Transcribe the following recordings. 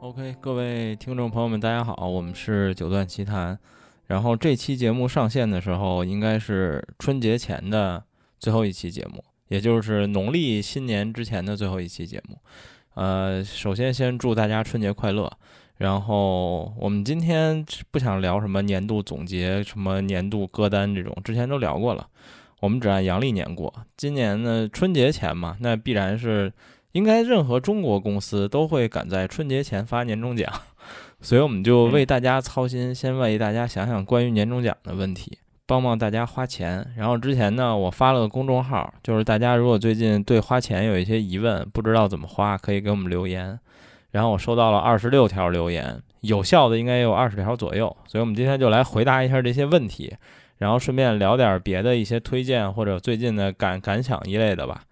OK，各位听众朋友们，大家好，我们是九段奇谈。然后这期节目上线的时候，应该是春节前的最后一期节目，也就是农历新年之前的最后一期节目。呃，首先先祝大家春节快乐。然后我们今天不想聊什么年度总结、什么年度歌单这种，之前都聊过了。我们只按阳历年过。今年呢，春节前嘛，那必然是应该任何中国公司都会赶在春节前发年终奖，所以我们就为大家操心，先为大家想想关于年终奖的问题，帮帮大家花钱。然后之前呢，我发了个公众号，就是大家如果最近对花钱有一些疑问，不知道怎么花，可以给我们留言。然后我收到了二十六条留言，有效的应该也有二十条左右，所以我们今天就来回答一下这些问题，然后顺便聊点别的一些推荐或者最近的感感想一类的吧。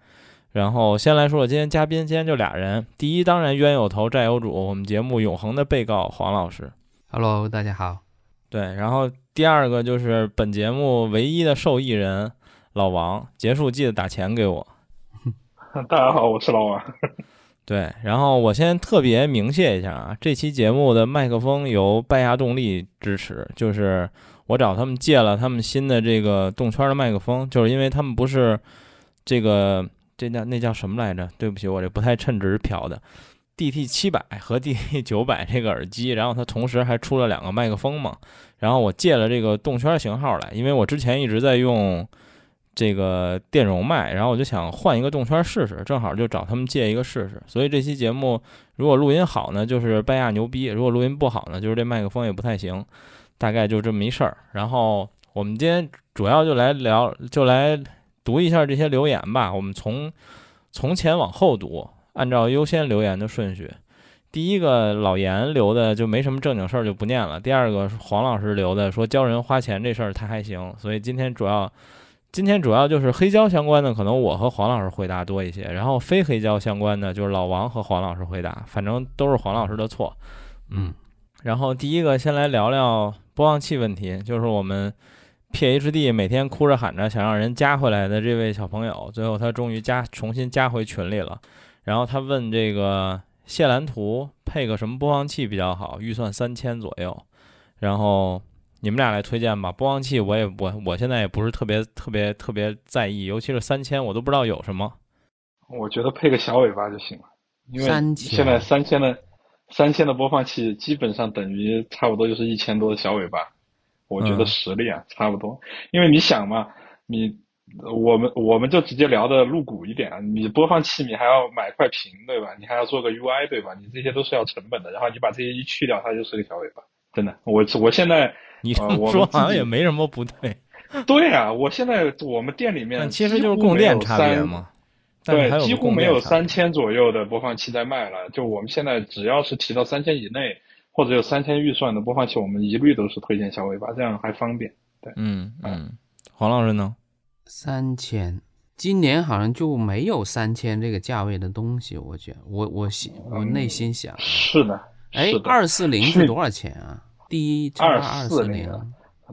然后先来说说今天嘉宾，今天就俩人，第一当然冤有头债有主，我们节目永恒的被告黄老师，Hello，大家好。对，然后第二个就是本节目唯一的受益人老王，结束记得打钱给我。大家好，我是老王。对，然后我先特别明谢一下啊，这期节目的麦克风由拜亚动力支持，就是我找他们借了他们新的这个动圈的麦克风，就是因为他们不是这个这叫那叫什么来着？对不起，我这不太称职漂的，DT 七百和 DT 九百这个耳机，然后它同时还出了两个麦克风嘛，然后我借了这个动圈型号来，因为我之前一直在用。这个电容麦，然后我就想换一个动圈试试，正好就找他们借一个试试。所以这期节目如果录音好呢，就是拜亚牛逼；如果录音不好呢，就是这麦克风也不太行。大概就这么一事儿。然后我们今天主要就来聊，就来读一下这些留言吧。我们从从前往后读，按照优先留言的顺序。第一个老严留的就没什么正经事儿，就不念了。第二个黄老师留的说教人花钱这事儿他还行，所以今天主要。今天主要就是黑胶相关的，可能我和黄老师回答多一些，然后非黑胶相关的就是老王和黄老师回答，反正都是黄老师的错。嗯，然后第一个先来聊聊播放器问题，就是我们 PhD 每天哭着喊着想让人加回来的这位小朋友，最后他终于加重新加回群里了。然后他问这个谢兰图配个什么播放器比较好，预算三千左右，然后。你们俩来推荐吧，播放器我也我我现在也不是特别特别特别在意，尤其是三千我都不知道有什么。我觉得配个小尾巴就行了，因为现在三千的三千的播放器基本上等于差不多就是一千多的小尾巴，我觉得实力啊差不多。因为你想嘛，你我们我们就直接聊的露骨一点啊，你播放器你还要买块屏对吧？你还要做个 UI 对吧？你这些都是要成本的，然后你把这些一去掉，它就是个小尾巴，真的。我我现在。你这么说好像也没什么不对。对啊，我现在我们店里面其实就是供电差别嘛。对，几乎没有三千左右的播放器在卖了。就我们现在只要是提到三千以内或者有三千预算的播放器，我们一律都是推荐小尾巴，这样还方便。对，嗯嗯。黄老师呢？三千，今年好像就没有三千这个价位的东西。我觉得，我我心我内心想，是的。哎，二四零是多少钱啊？第一二四零，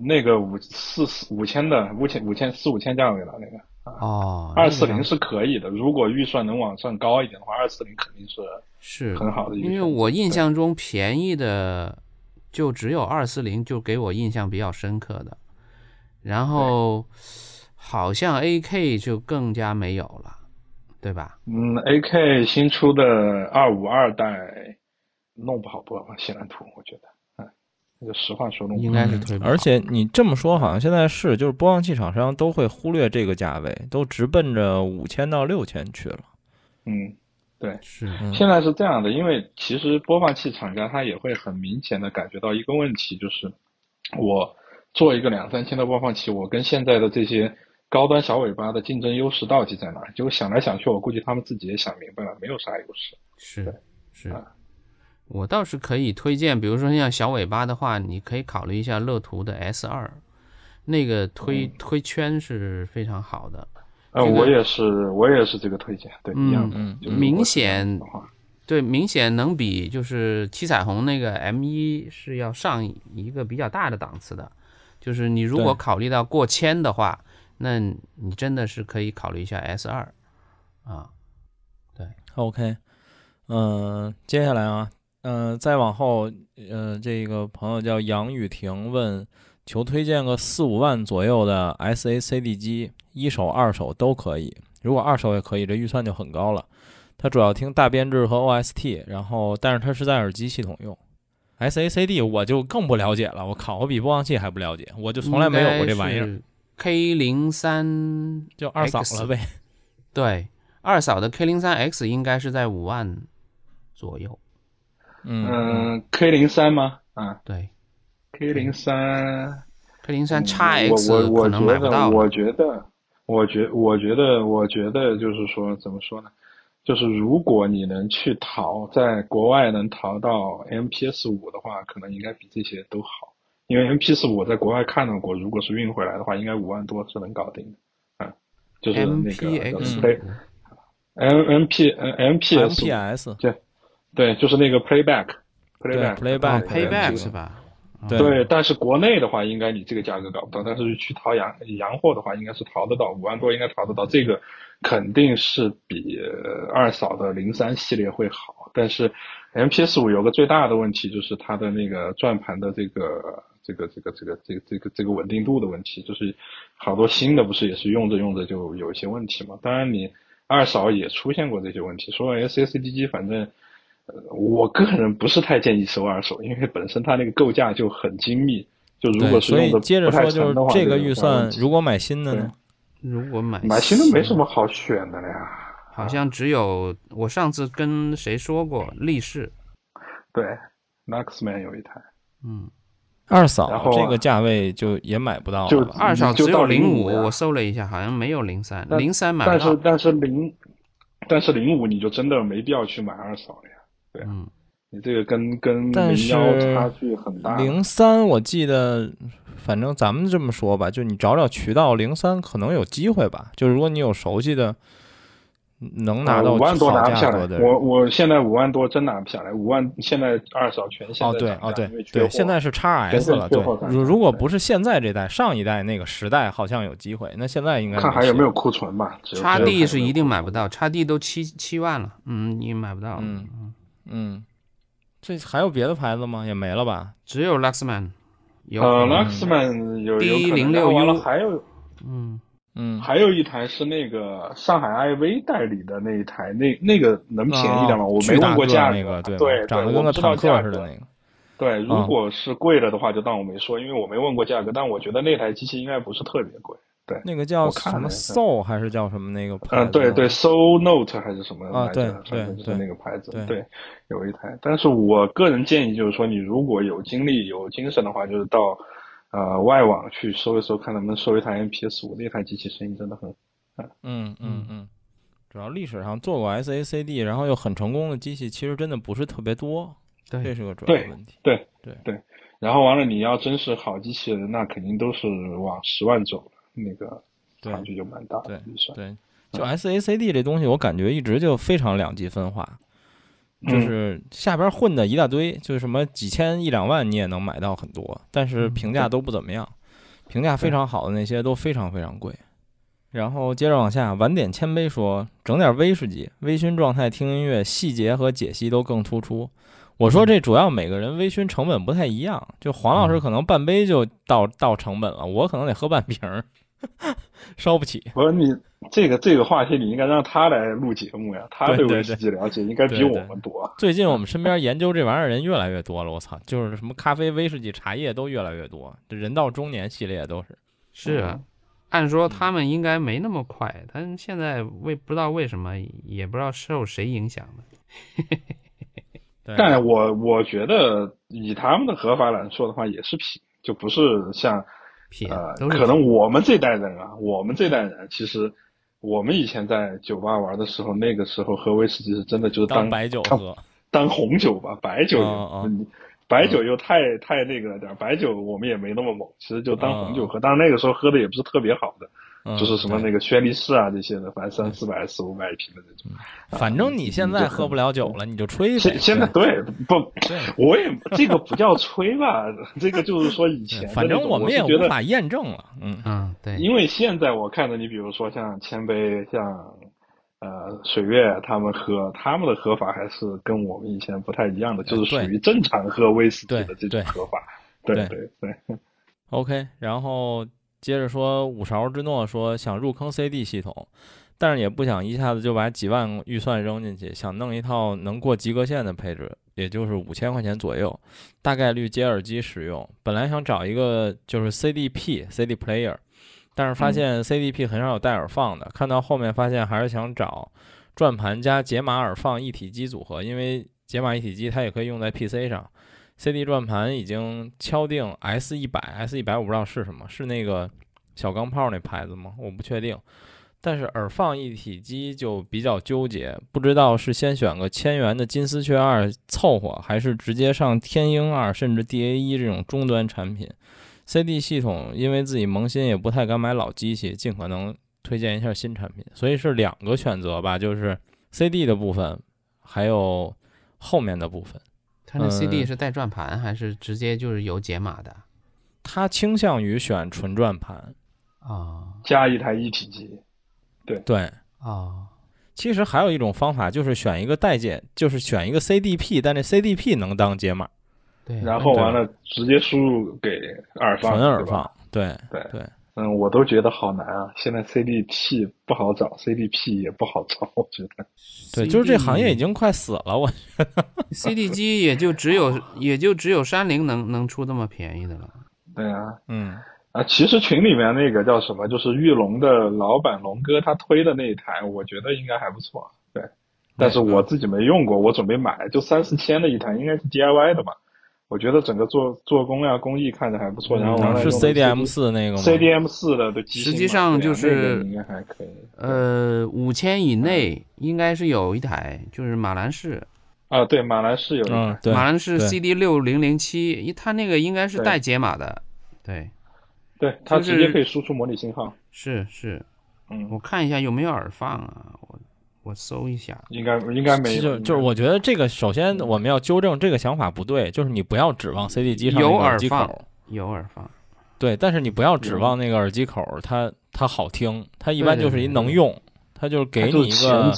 那个五四四五千的五千五千四五千价位了那个哦，二四零是可以的，如果预算能往上高一点的话，二四零肯定是是很好的。因为我印象中便宜的就只有二四零，就给我印象比较深刻的，然后好像 AK 就更加没有了，对吧？嗯，AK 新出的二五二代弄不好播显蓝图，我觉得。这个实话说，应该是推。而且你这么说，好像现在是就是播放器厂商都会忽略这个价位，都直奔着五千到六千去了。嗯，对，是。现在是这样的，因为其实播放器厂家他也会很明显的感觉到一个问题，就是我做一个两三千的播放器，我跟现在的这些高端小尾巴的竞争优势到底在哪？就想来想去，我估计他们自己也想明白了，没有啥优势。是，是。我倒是可以推荐，比如说像小尾巴的话，你可以考虑一下乐图的 S 二，那个推推圈是非常好的。呃，我也是，我也是这个推荐，对，一样的。明显，对，明显能比就是七彩虹那个 M 一是要上一个比较大的档次的。就是你如果考虑到过千的话，那你真的是可以考虑一下 S 二啊。对，OK，嗯，接下来啊。嗯，再往后，呃，这个朋友叫杨雨婷问，求推荐个四五万左右的 SACD 机，一手、二手都可以。如果二手也可以，这预算就很高了。它主要听大编制和 OST，然后但是它是在耳机系统用。SACD 我就更不了解了，我靠，我比播放器还不了解，我就从来没有过这玩意儿。K 零三就二嫂了呗。对，二嫂的 K 零三 X 应该是在五万左右。嗯，K 零三吗？啊，对，K 零三，K 零三 x X 可能买不到。我觉得，我觉，我觉得，我觉得就是说，怎么说呢？就是如果你能去淘，在国外能淘到 MPS 五的话，可能应该比这些都好。因为 MPS 五我在国外看到过，如果是运回来的话，应该五万多是能搞定的。啊，就是那个 M M P M P S 对对，就是那个 Playback，Playback Playback 是吧？对，但是国内的话，应该你这个价格搞不到。但是去淘洋洋货的话，应该是淘得到，五万多应该淘得到。这个肯定是比二嫂的零三系列会好。但是 MPS 五有个最大的问题，就是它的那个转盘的这个这个这个这个这个这个这个稳定度的问题，就是好多新的不是也是用着用着就有一些问题嘛。当然你二嫂也出现过这些问题，说 SSD 机反正。呃，我个人不是太建议收二手，因为本身它那个构架就很精密。就如果是所以接着说，就是这个预算，如果买新的呢？如果买买新的没什么好选的了呀。好像只有我上次跟谁说过，力士。对，Maxman 有一台。嗯。二嫂这个价位就也买不到了。二嫂只有零五，我搜了一下，好像没有零三。零三买不到。但是但是零，但是零五你就真的没必要去买二嫂了呀。对，嗯，你这个跟跟零幺差距很大。零三我记得，反正咱们这么说吧，就你找找渠道，零三可能有机会吧。就如果你有熟悉的，能拿到五万多拿不下来。的，我我现在五万多真拿不下来，五万现在二手全现在哦对哦对对，现在是叉 S 了。对，如如果不是现在这代，上一代那个时代好像有机会。那现在应该看还有没有库存吧。叉 D 是一定买不到，叉 D 都七七万了，嗯，你买不到。嗯嗯。嗯，这还有别的牌子吗？也没了吧？只有 Luxman，有。呃，Luxman 有 D 零六 U，还有，嗯嗯，还有一台是那个上海 IV 代理的那一台，那那个能便宜点吗？我没问过价那个，对对，长得跟个坦克似的那个。对，如果是贵了的话，就当我没说，因为我没问过价格。但我觉得那台机器应该不是特别贵。对，那个叫什么 Soul 还是叫什么那个牌子？嗯，对对，Soul Note 还是什么啊？对对对，那个牌子，对，有一台。但是我个人建议就是说，你如果有精力、有精神的话，就是到呃外网去搜一搜，看能不能搜一台 MPS 五。那台机器声音真的很，嗯嗯嗯。主要历史上做过 SACD，然后又很成功的机器，其实真的不是特别多。对，这是个主要问题。对对对。然后完了，你要真是好机器人，那肯定都是往十万走。那个差距就蛮大，对对，就 SACD 这东西，我感觉一直就非常两极分化，就是下边混的一大堆，就是什么几千一两万你也能买到很多，但是评价都不怎么样，评价非常好的那些都非常非常贵。然后接着往下，晚点谦卑说，整点威士忌，微醺状态听音乐，细节和解析都更突出。我说这主要每个人微醺成本不太一样，就黄老师可能半杯就到到成本了，我可能得喝半瓶儿。烧不起。不是你这个这个话题，你应该让他来录节目呀。他对威士忌了解应该比我们多。最近我们身边研究这玩意儿人越来越多了，我操，就是什么咖啡、威士忌、茶叶都越来越多。这人到中年系列都是。是啊，按说他们应该没那么快，他现在为不知道为什么，也不知道受谁影响的。但我我觉得以他们的合法来说的话，也是品，就不是像。呃，可能我们这代人啊，我们这代人其实，我们以前在酒吧玩的时候，那个时候喝威士忌是真的就是当白酒喝，当红酒吧，白酒，白酒又太太那个了点，白酒我们也没那么猛，其实就当红酒喝，但是那个时候喝的也不是特别好的。就是什么那个轩尼诗啊这些的，反正三四百、四五百一瓶的那种。反正你现在喝不了酒了，你就吹呗。现现在对不？我也这个不叫吹吧，这个就是说以前。反正我们也无法验证了。嗯嗯，对。因为现在我看着你，比如说像千杯，像呃水月他们喝，他们的喝法还是跟我们以前不太一样的，就是属于正常喝威士忌的这种喝法。对对对。OK，然后接着说五勺之诺说想入坑 CD 系统，但是也不想一下子就把几万预算扔进去，想弄一套能过及格线的配置。也就是五千块钱左右，大概率接耳机使用。本来想找一个就是 CDP CD player，但是发现 CDP 很少有带耳放的。看到后面发现还是想找转盘加解码耳放一体机组合，因为解码一体机它也可以用在 PC 上。CD 转盘已经敲定 S 一百 S 一百我不知道是什么，是那个小钢炮那牌子吗？我不确定。但是耳放一体机就比较纠结，不知道是先选个千元的金丝雀二凑合，还是直接上天鹰二甚至 DA 一这种中端产品。CD 系统因为自己萌新，也不太敢买老机器，尽可能推荐一下新产品，所以是两个选择吧，就是 CD 的部分，还有后面的部分。它那 CD 是带转盘还是直接就是有解码的？它倾向于选纯转盘啊，加一台一体机。对对啊，其实还有一种方法，就是选一个代解，就是选一个 CDP，但这 CDP 能当解码，对，然后完了直接输入给耳放，纯耳放，对对对，嗯，我都觉得好难啊，现在 CDP 不好找，CDP 也不好找，我觉得，对，就是这行业已经快死了，我觉得，CD 机也就只有也就只有山灵能能出这么便宜的了，对啊，嗯。啊，其实群里面那个叫什么，就是玉龙的老板龙哥他推的那一台，我觉得应该还不错。对，但是我自己没用过，我准备买，就三四千的一台，应该是 DIY 的吧？我觉得整个做做工呀、工艺看着还不错。然后完了是 CDM 四那个吗？CDM 四的对，实际上就是应该还可以。呃，五千以内应该是有一台，就是马兰士。啊，对，马兰士有一台，马兰士 CD 六零零七，它那个应该是带解码的，对。对，它直接可以输出模拟信号。是是，嗯，我看一下有没有耳放啊，我我搜一下，应该应该没有。就就是我觉得这个首先我们要纠正这个想法不对，就是你不要指望 CD 机上有耳机口，有耳放，对，但是你不要指望那个耳机口它它好听，它一般就是一能用，它就是给你一个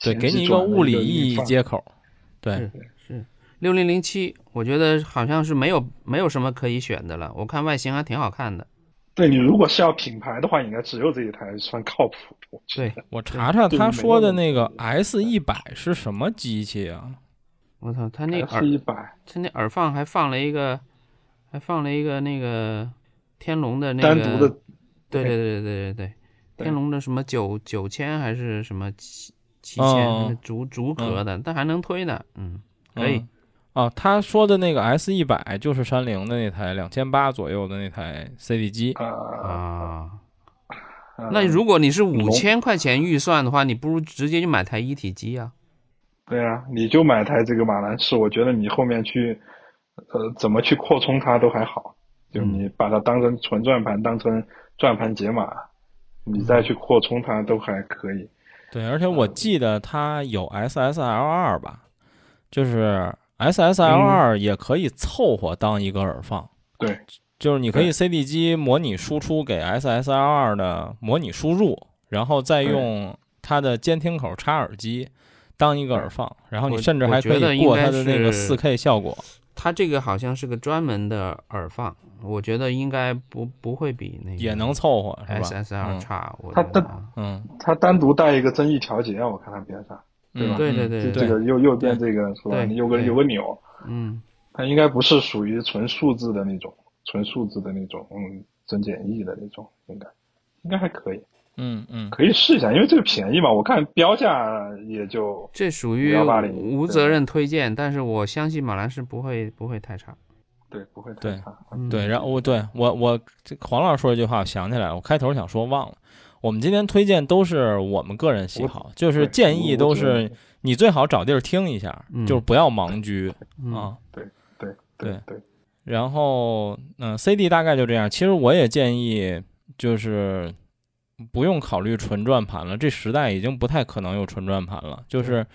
对，给你一个物理意义接口，对。是六零零七，我觉得好像是没有没有什么可以选的了。我看外形还挺好看的。对你如果是要品牌的话，应该只有这一台算靠谱的。对我查查他说的那个 S 一百是什么机器啊？我操，他那耳一百，他那耳放还放了一个，还放了一个那个天龙的那个单独的。对对对对对对，天龙的什么九九千还是什么七七千竹竹壳的，但还能推呢。嗯，可以。啊，他说的那个 S 一百就是山灵的那台两千八左右的那台 CD 机啊。那如果你是五千块钱预算的话，你不如直接就买台一体机啊。对啊，你就买台这个马兰士，我觉得你后面去呃怎么去扩充它都还好，就你把它当成纯转盘，当成转盘解码，你再去扩充它都还可以。对，而且我记得它有 SSL 二吧，就是。SSL 二也可以凑合当一个耳放，对，就是你可以 CD 机模拟输出给 SSL 二的模拟输入，然后再用它的监听口插耳机当一个耳放，然后你甚至还可以过它的那个 4K 效果。它这个好像是个专门的耳放，我觉得应该不不会比那个也能凑合，SSL 差。它单嗯，它单独带一个增益调节，我看它边上。对吧？对对对，这个右右边这个是吧？有个有个钮，嗯，它应该不是属于纯数字的那种，纯数字的那种，嗯，增减益的那种，应该应该还可以，嗯嗯，可以试一下，因为这个便宜嘛，我看标价也就这属于无责任推荐，但是我相信马兰是不会不会太差，对，不会太差，对，然后我对我我这黄老师说一句话，我想起来了，我开头想说忘了。我们今天推荐都是我们个人喜好，就是建议都是你最好找地儿听一下，就是不要盲狙啊。对对对对。然后嗯，CD 大概就这样。其实我也建议就是不用考虑纯转盘了，这时代已经不太可能有纯转盘了。就是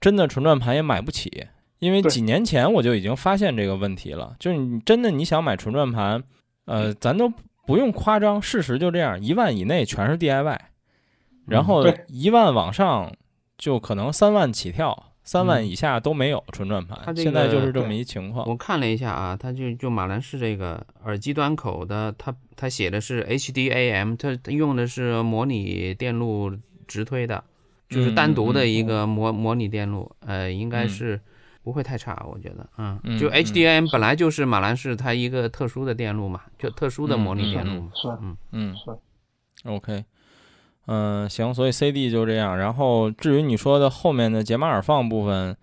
真的纯转盘也买不起，因为几年前我就已经发现这个问题了。就是你真的你想买纯转盘，呃，咱都。不用夸张，事实就这样，一万以内全是 DIY，然后一万往上就可能三万起跳，三万以下都没有纯转盘。现在就是这么一情况。我看了一下啊，它就就马兰士这个耳机端口的，它它写的是 HDAM，它用的是模拟电路直推的，就是单独的一个模模拟电路，呃，应该是不会太差，我觉得，嗯，就 HDAM 本来就是马兰士它一个特殊的电路嘛，就特殊的模拟电路嘛，是，嗯嗯是，OK。嗯，行，所以 CD 就这样。然后至于你说的后面的解码耳放部分，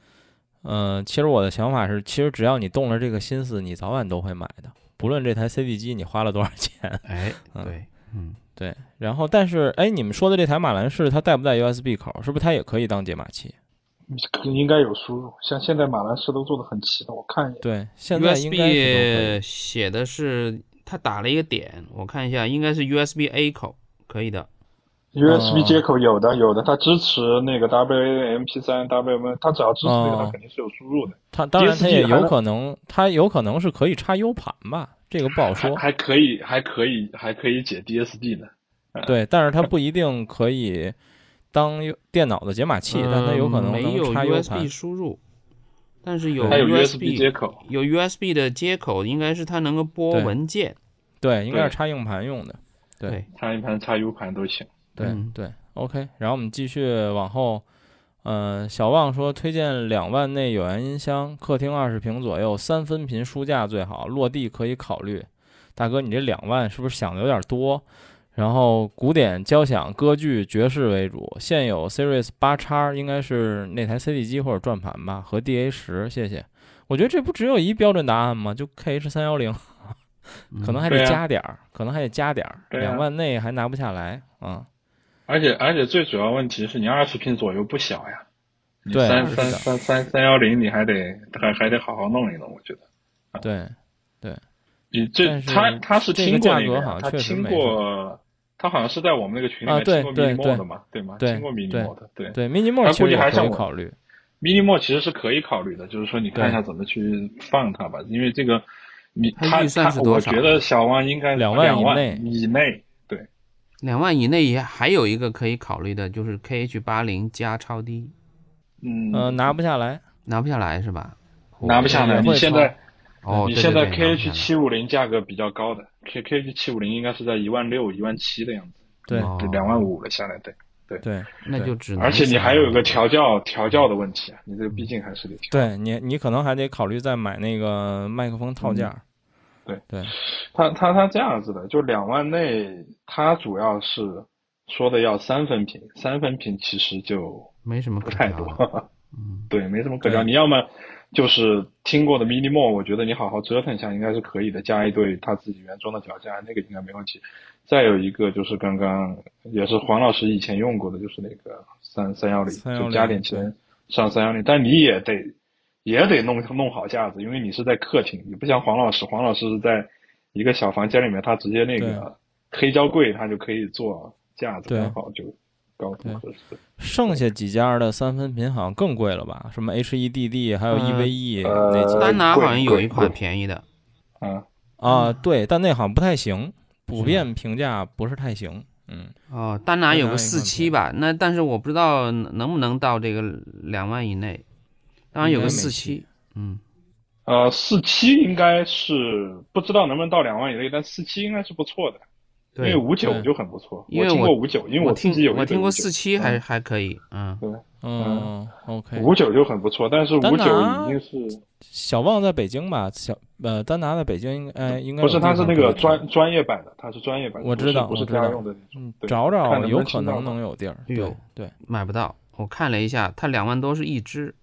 嗯，其实我的想法是，其实只要你动了这个心思，你早晚都会买的，不论这台 CD 机你花了多少钱。哎，对，嗯，对。然后，但是，哎，你们说的这台马兰士它带不带 USB 口？是不是它也可以当解码器？应该有输入，像现在马兰士都做的很齐的，我看一眼。对，现在 USB 写的是它打了一个点，我看一下，应该是 USB A 口，可以的。USB 接口有的有的，它支持那个 WA、MP3、WM，它只要支持那个，它肯定是有输入的。它当然它也有可能，它有可能是可以插 U 盘吧，这个不好说。还可以，还可以，还可以解 DSD 的。对，但是它不一定可以当电脑的解码器，但它有可能能插 USB 输入。但是有 USB 接口，有 USB 的接口，应该是它能够播文件。对，应该是插硬盘用的。对，插硬盘、插 U 盘都行。对对，OK，然后我们继续往后，嗯，小旺说推荐两万内有源音箱，客厅二十平左右，三分频书架最好，落地可以考虑。大哥，你这两万是不是想的有点多？然后古典、交响、歌剧、爵士为主，现有 Series 八叉应该是那台 CD 机或者转盘吧，和 DA 十，谢谢。我觉得这不只有一标准答案吗？就 KH 三幺零，可能还得加点儿，可能还得加点儿，两万内还拿不下来啊。而且而且最主要问题是你二十平左右不小呀，你三三三三三幺零你还得还还得好好弄一弄，我觉得。对对，你这他他是听过那个，他听过，他好像是在我们那个群里面听过 mini more 的嘛，对吗？听过 mini more 的，对对 mini more 估计还想考虑。mini more 其实是可以考虑的，就是说你看一下怎么去放它吧，因为这个你他他我觉得小汪应该两万以内以内。两万以内也还有一个可以考虑的，就是 KH 八零加超低，嗯呃拿不下来，拿不下来是吧？拿不下来。你现在哦，你现在 KH 七五零价格比较高的，K KH 七五零应该是在一万六、一万七的样子，对，两万五了下来，对对对，那就只能。而且你还有一个调教调教的问题啊，你这个毕竟还是得调。对你，你可能还得考虑再买那个麦克风套件。对对，他他他这样子的，就两万内，他主要是说的要三分频，三分频其实就没什么不太多，嗯，对，没什么可聊。你要么就是听过的 Mini More，我觉得你好好折腾一下应该是可以的，加一对他自己原装的脚架，那个应该没问题。再有一个就是刚刚也是黄老师以前用过的，就是那个三三幺零，就加点钱上三幺零，但你也得。也得弄弄好架子，因为你是在客厅，你不像黄老师，黄老师是在一个小房间里面，他直接那个黑胶柜，他就可以做架子，刚好就高度合适。剩下几家的三分频好像更贵了吧？什么 HEDD，还有 EVE，呃，丹拿好像有一款便宜的。嗯啊，对，但那好像不太行，普遍评价不是太行。嗯哦，丹拿有个四七吧？那但是我不知道能不能到这个两万以内。当然有个四七，嗯，呃，四七应该是不知道能不能到两万以内，但四七应该是不错的，因为五九就很不错。因为我听过五九，因为我自己有我听过四七还还可以，嗯，对，嗯，OK，五九就很不错，但是五九已经是小旺在北京吧？小呃，丹拿在北京，呃，应该不是，他是那个专专业版的，他是专业版，我知道，不是家用的那种。找找有可能能有地儿，对对，买不到。我看了一下，它两万多是一只。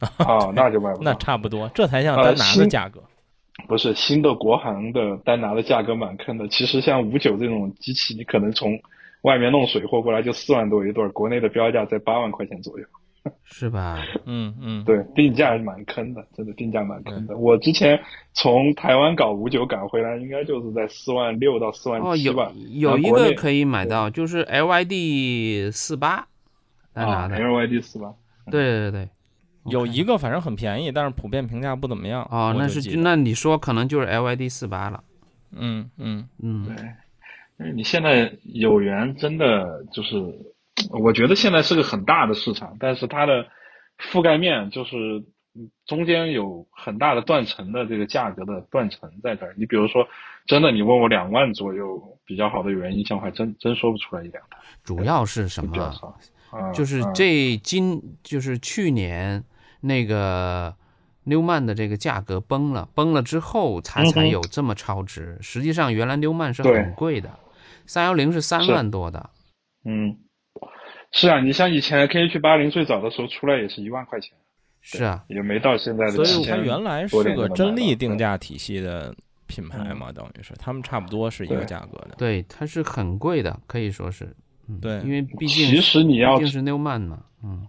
啊，那就买不 那差不多，这才像丹拿的价格。不是新的国行的单拿的价格蛮坑的。其实像五九这种机器，你可能从外面弄水货过来就四万多一对，国内的标价在八万块钱左右，是吧？嗯嗯，对，定价是蛮坑的，真的定价蛮坑的。我之前从台湾搞五九赶回来，应该就是在四万六到四万七吧。有有一个可以买到，就是 LYD 四八，单拿的 LYD 四八。对对对。有一个反正很便宜，但是普遍评价不怎么样。哦，那是那你说可能就是 LYD 四八了。嗯嗯嗯，对，因为你现在有缘真的就是我觉得现在是个很大的市场，但是它的覆盖面就是中间有很大的断层的这个价格的断层在这儿。你比如说，真的你问我两万左右比较好的有源音箱，我还真真说不出来一两台。主要是什么？就是这今就是去年那个纽曼的这个价格崩了，崩了之后它才有这么超值。实际上原来纽曼是很贵的，三幺零是三万多的。嗯。是啊，你像以前 K H 八零最早的时候出来也是一万块钱，是啊，也没到现在的。所以它原来是个真力定价体系的品牌嘛，等于是他们差不多是一个价格的。对，它是很贵的，可以说是，对，因为毕竟其实你要毕竟是 Newman 嘛，嗯，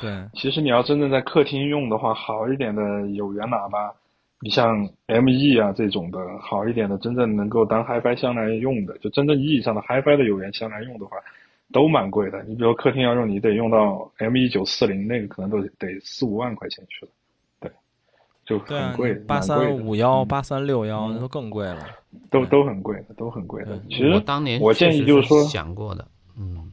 对，其实你要真正在客厅用的话，好一点的有源喇叭，你像 M E 啊这种的，好一点的，真正能够当 HiFi 箱来用的，就真正意义上的 HiFi 的有源箱来用的话。都蛮贵的，你比如客厅要用，你得用到 M 一九四零，那个可能都得四五万块钱去了，对，就很贵。八三五幺、八三六幺那都更贵了，都都很贵的，都很贵的。其实我当年我建议就是说想过的，嗯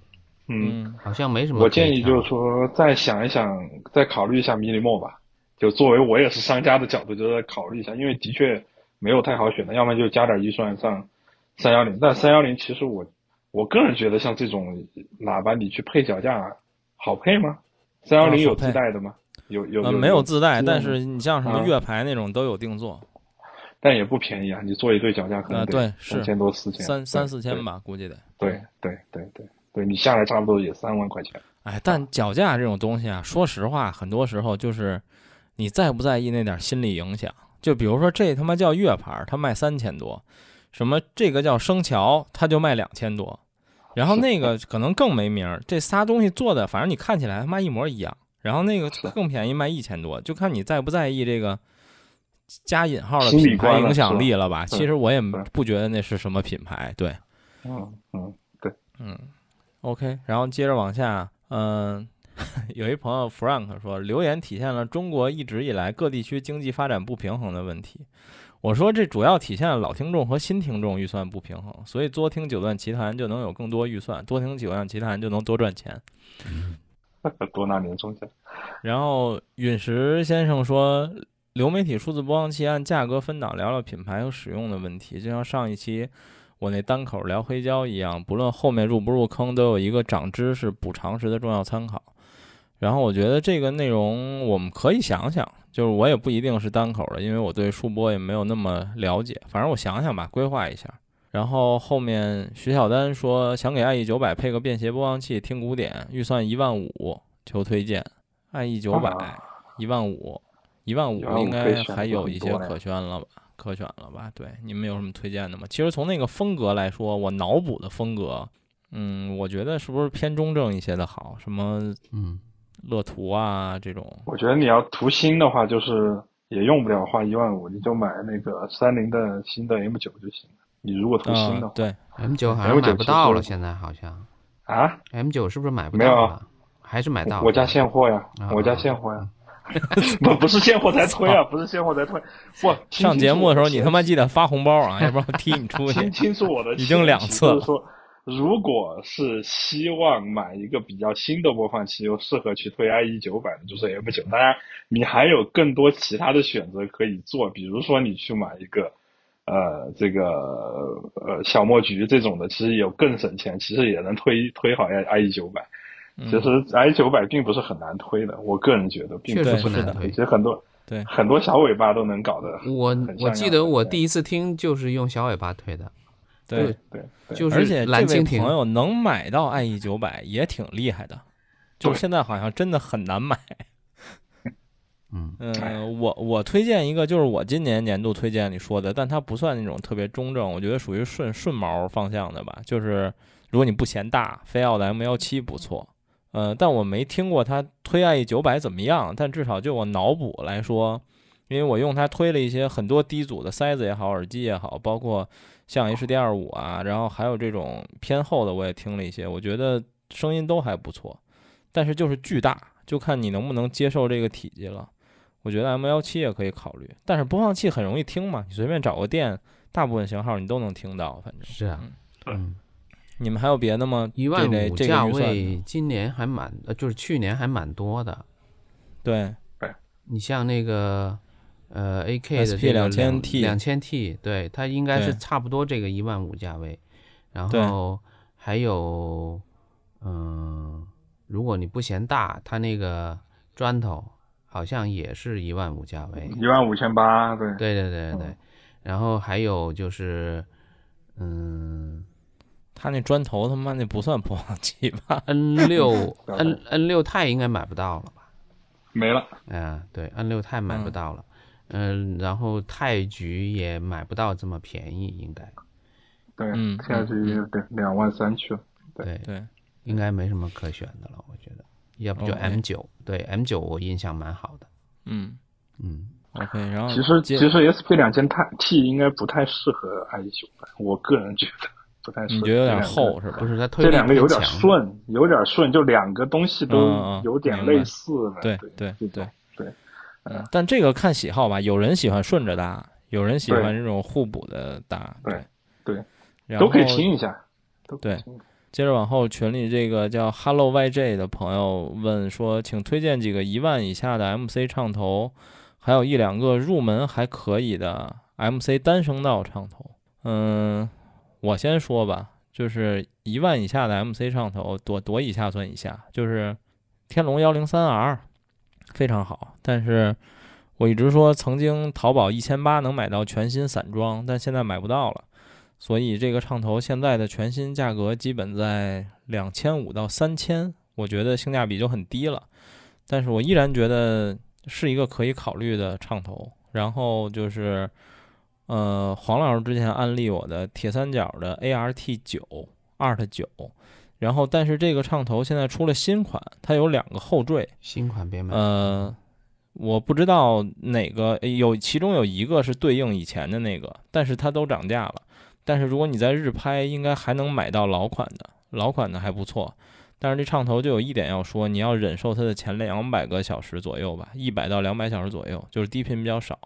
嗯，好像没什么。我建议就是说再想一想，再考虑一下迷你墨吧。就作为我也是商家的角度，就再考虑一下，因为的确没有太好选的，要么就加点预算上三幺零，但三幺零其实我。我个人觉得，像这种喇叭，你去配脚架，好配吗？三幺零有自带的吗？有有呃，没有自带，但是你像什么月牌那种都有定做，但也不便宜啊！你做一对脚架可能对三千多四千，三三四千吧，估计得。对对对对对，你下来差不多也三万块钱。哎，但脚架这种东西啊，说实话，很多时候就是你在不在意那点心理影响。就比如说这他妈叫月牌，它卖三千多。什么这个叫生桥，它就卖两千多，然后那个可能更没名儿。这仨东西做的，反正你看起来他妈一模一样。然后那个更便宜，卖一千多，就看你在不在意这个加引号的品牌影响力了吧？其实我也不觉得那是什么品牌。对，嗯嗯，对，嗯，OK。然后接着往下，嗯，有一朋友 Frank 说，留言体现了中国一直以来各地区经济发展不平衡的问题。我说这主要体现了老听众和新听众预算不平衡，所以多听九段奇谈就能有更多预算，多听九段奇谈就能多赚钱，多拿年终奖。然后陨石先生说，流媒体数字播放器按价格分档聊聊品牌和使用的问题，就像上一期我那单口聊黑胶一样，不论后面入不入坑，都有一个长知识、补常识的重要参考。然后我觉得这个内容我们可以想想。就是我也不一定是单口的，因为我对数播也没有那么了解。反正我想想吧，规划一下。然后后面徐小丹说想给爱意九百配个便携播放器听古典，预算一万五，求推荐。爱意九百一万五，一万五应该还有一些可选了吧？可选了吧？对，你们有什么推荐的吗？其实从那个风格来说，我脑补的风格，嗯，我觉得是不是偏中正一些的好？什么，嗯。乐图啊，这种，我觉得你要图新的话，就是也用不了花一万五，你就买那个三菱的新的 M 九就行了。你如果图新的话，对，M 九好像买不到了，现在好像啊，M 九是不是买不到？没有，还是买到？我家现货呀，我家现货呀，不不是现货才推啊，不是现货才推。不上节目的时候，你他妈记得发红包啊，要不然我踢你出去。听清楚我的，已经两次说。如果是希望买一个比较新的播放器，又适合去推 IE 九百的，就是 M 九。当然，你还有更多其他的选择可以做，比如说你去买一个，呃，这个呃小墨菊这种的，其实有更省钱，其实也能推推好 IE 九百。其实 IE 九百并不是很难推的，我个人觉得并不是很难推。其实很多对很多小尾巴都能搞得。我我记得我第一次听就是用小尾巴推的。对对，就是而且这位朋友能买到 IE 九百也挺厉害的，就现在好像真的很难买。嗯嗯，我我推荐一个，就是我今年年度推荐里说的，但它不算那种特别中正，我觉得属于顺顺毛方向的吧。就是如果你不嫌大，飞奥的 M 幺七不错。呃，但我没听过他推 IE 九百怎么样，但至少就我脑补来说，因为我用它推了一些很多低阻的塞子也好，耳机也好，包括。像 HD 二五啊，然后还有这种偏厚的，我也听了一些，我觉得声音都还不错，但是就是巨大，就看你能不能接受这个体积了。我觉得 M 幺七也可以考虑，但是播放器很容易听嘛，你随便找个店，大部分型号你都能听到，反正是啊，嗯，你们还有别的吗？一万五价位，今年还蛮呃，就是去年还蛮多的。对，你像那个呃，A K 的这两千 T，两千 T，对，它应该是差不多这个一万五价位。然后还有，嗯，如果你不嫌大，它那个砖头好像也是一万五价位，一万五千八，对，对对对对。然后还有就是，嗯。他那砖头他妈那不算播放器吧？N 六 N N 六钛应该买不到了吧？没了。嗯，对，N 六钛买不到了。嗯，然后太局也买不到这么便宜，应该。对，太局对两万三去了。对对，应该没什么可选的了，我觉得。要不就 M 九，对 M 九我印象蛮好的。嗯嗯，OK。然后其实其实 SP 两千钛 T 应该不太适合 i 九吧？我个人觉得。不太，你觉得有点厚是吧？不是，它这两个有点顺，有点顺，就两个东西都有点类似的。对对对对对，嗯，但这个看喜好吧，有人喜欢顺着搭，有人喜欢这种互补的搭。对对，都可以听一下。对，接着往后，群里这个叫 Hello YJ 的朋友问说，请推荐几个一万以下的 MC 唱头，还有一两个入门还可以的 MC 单声道唱头。嗯。我先说吧，就是一万以下的 MC 唱头，多多以下算以下，就是天龙幺零三 R，非常好。但是我一直说，曾经淘宝一千八能买到全新散装，但现在买不到了。所以这个唱头现在的全新价格基本在两千五到三千，我觉得性价比就很低了。但是我依然觉得是一个可以考虑的唱头。然后就是。呃，黄老师之前安利我的铁三角的 ART 九 ART 九，然后但是这个唱头现在出了新款，它有两个后缀。新款别买。呃，我不知道哪个有，其中有一个是对应以前的那个，但是它都涨价了。但是如果你在日拍，应该还能买到老款的，老款的还不错。但是这唱头就有一点要说，你要忍受它的前两百个小时左右吧，一百到两百小时左右，就是低频比较少。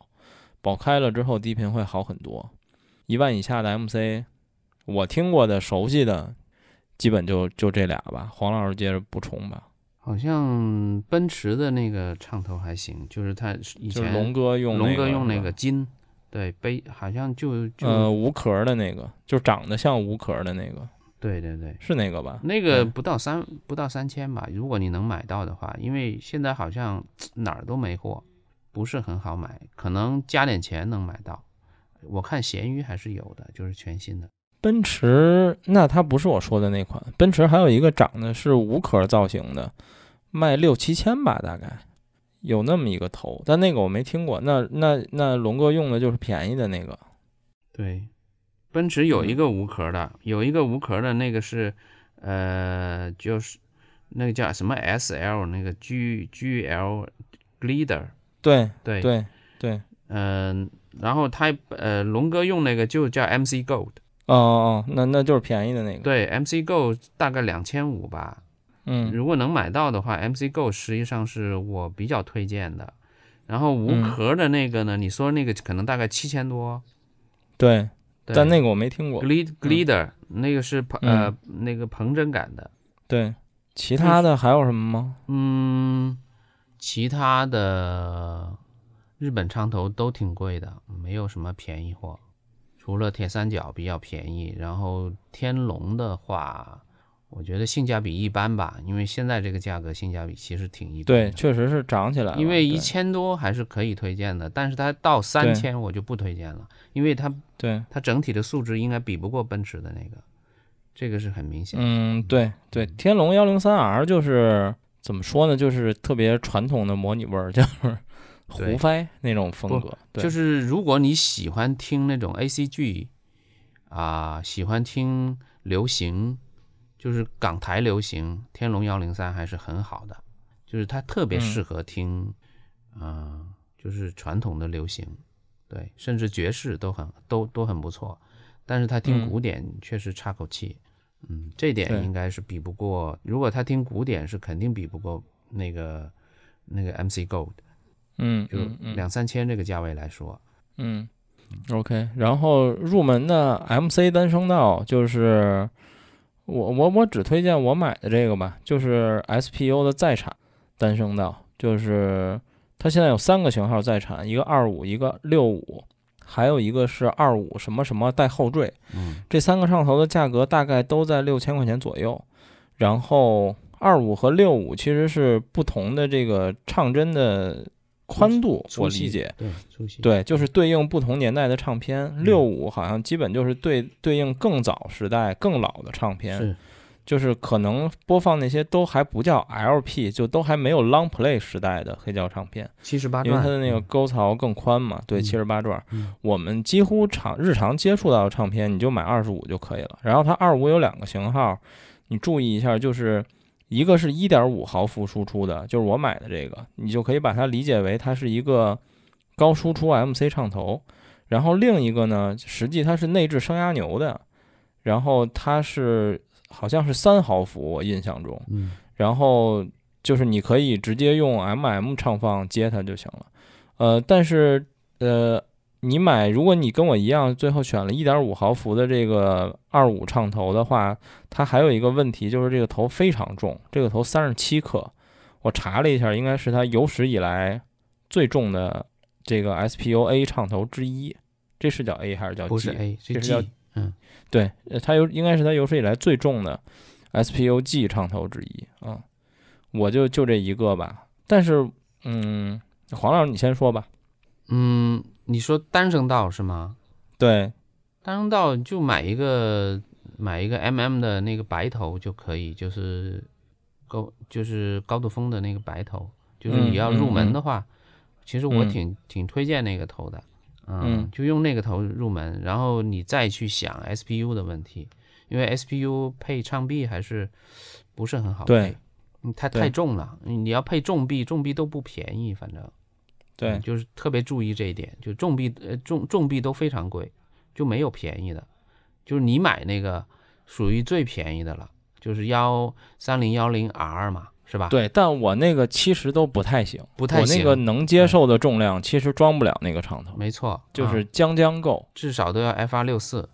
保开了之后，低频会好很多。一万以下的 MC，我听过的、熟悉的，基本就就这俩吧。黄老师接着补充吧。好像奔驰的那个唱头还行，就是他以前龙哥用龙哥用那个金，对，背好像就就呃无壳的那个，就长得像无壳的那个。对对对，是那个吧？那个不到三不到三千吧，如果你能买到的话，因为现在好像 哪儿都没货。不是很好买，可能加点钱能买到。我看闲鱼还是有的，就是全新的。奔驰那它不是我说的那款，奔驰还有一个长的是无壳造型的，卖六七千吧，大概有那么一个头，但那个我没听过。那那那龙哥用的就是便宜的那个。对，奔驰有一个无壳的，有一个无壳的那个是呃，就是那个叫什么 S L 那个 G G L Glider。对对对对，嗯，然后他呃，龙哥用那个就叫 MC Gold，哦哦，那那就是便宜的那个。对，MC Gold 大概两千五吧，嗯，如果能买到的话，MC Gold 实际上是我比较推荐的。然后无壳的那个呢，你说那个可能大概七千多，对，但那个我没听过。Glider 那个是彭呃那个彭真感的，对，其他的还有什么吗？嗯。其他的日本昌头都挺贵的，没有什么便宜货，除了铁三角比较便宜。然后天龙的话，我觉得性价比一般吧，因为现在这个价格性价比其实挺一般。对，确实是涨起来了。因为一千多还是可以推荐的，但是它到三千我就不推荐了，因为它对它整体的素质应该比不过奔驰的那个，这个是很明显。嗯，对对，天龙幺零三 R 就是。怎么说呢？就是特别传统的模拟味儿，就是胡飞那种风格。就是如果你喜欢听那种 A C G 啊，喜欢听流行，就是港台流行，天龙幺零三还是很好的。就是它特别适合听，嗯，就是传统的流行，对，甚至爵士都很都都很不错。但是他听古典确实差口气。嗯，这点应该是比不过。如果他听古典，是肯定比不过那个那个 MC Gold。嗯，就两三千这个价位来说。嗯，OK。然后入门的 MC 单声道就是我我我只推荐我买的这个吧，就是 SPU 的在产单声道，就是它现在有三个型号在产，一个二五，一个六五，还有一个是二五什么什么带后缀。嗯，这三个唱头的价格大概都在六千块钱左右。然后二五和六五其实是不同的这个唱针的。宽度我理解，对，对，就是对应不同年代的唱片。六五好像基本就是对对应更早时代、更老的唱片，是，就是可能播放那些都还不叫 LP，就都还没有 Long Play 时代的黑胶唱片，七十八因为它的那个沟槽更宽嘛，对，七十八转。我们几乎常日常接触到的唱片，你就买二十五就可以了。然后它二五有两个型号，你注意一下，就是。一个是一点五毫伏输出的，就是我买的这个，你就可以把它理解为它是一个高输出 MC 唱头。然后另一个呢，实际它是内置升压牛的，然后它是好像是三毫伏，我印象中。嗯。然后就是你可以直接用 MM 唱放接它就行了。呃，但是呃。你买，如果你跟我一样，最后选了一点五毫伏的这个二五唱头的话，它还有一个问题，就是这个头非常重，这个头三十七克，我查了一下，应该是它有史以来最重的这个 SPU A 唱头之一，这是叫 A 还是叫 G？不是 A，这是叫嗯，对，它有应该是它有史以来最重的 SPU G 唱头之一啊，我就就这一个吧，但是嗯，黄老师你先说吧，嗯。你说单声道是吗？对，单声道就买一个买一个 MM 的那个白头就可以，就是高就是高度风的那个白头。就是你要入门的话，其实我挺挺推荐那个头的，嗯，就用那个头入门，然后你再去想 SPU 的问题，因为 SPU 配唱臂还是不是很好配，太太重了，你要配重臂，重臂都不便宜，反正。对，就是特别注意这一点，就重臂呃重重臂都非常贵，就没有便宜的，就是你买那个属于最便宜的了，就是幺三零幺零 R 嘛，是吧？对，但我那个其实都不太行，不太行。我那个能接受的重量其实装不了那个长头，没错，就是将将够，至少都要 FR 六四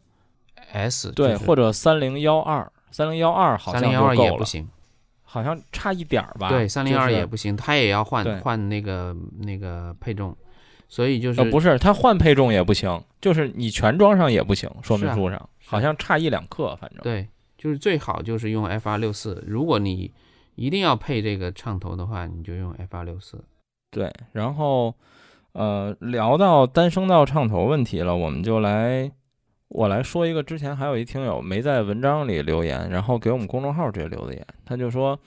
S，对，或者三零幺二，三零幺二好像三零幺二也不行。好像差一点儿吧？对，三零二也不行，它也要换换那个那个配重，所以就是不是它换配重也不行，就是你全装上也不行。说明书上好像差一两克，反正对，就是最好就是用 FR 六四。如果你一定要配这个唱头的话，你就用 FR 六四。对，然后呃，聊到单声道唱头问题了，我们就来。我来说一个，之前还有一听友没在文章里留言，然后给我们公众号直接留的言，他就说，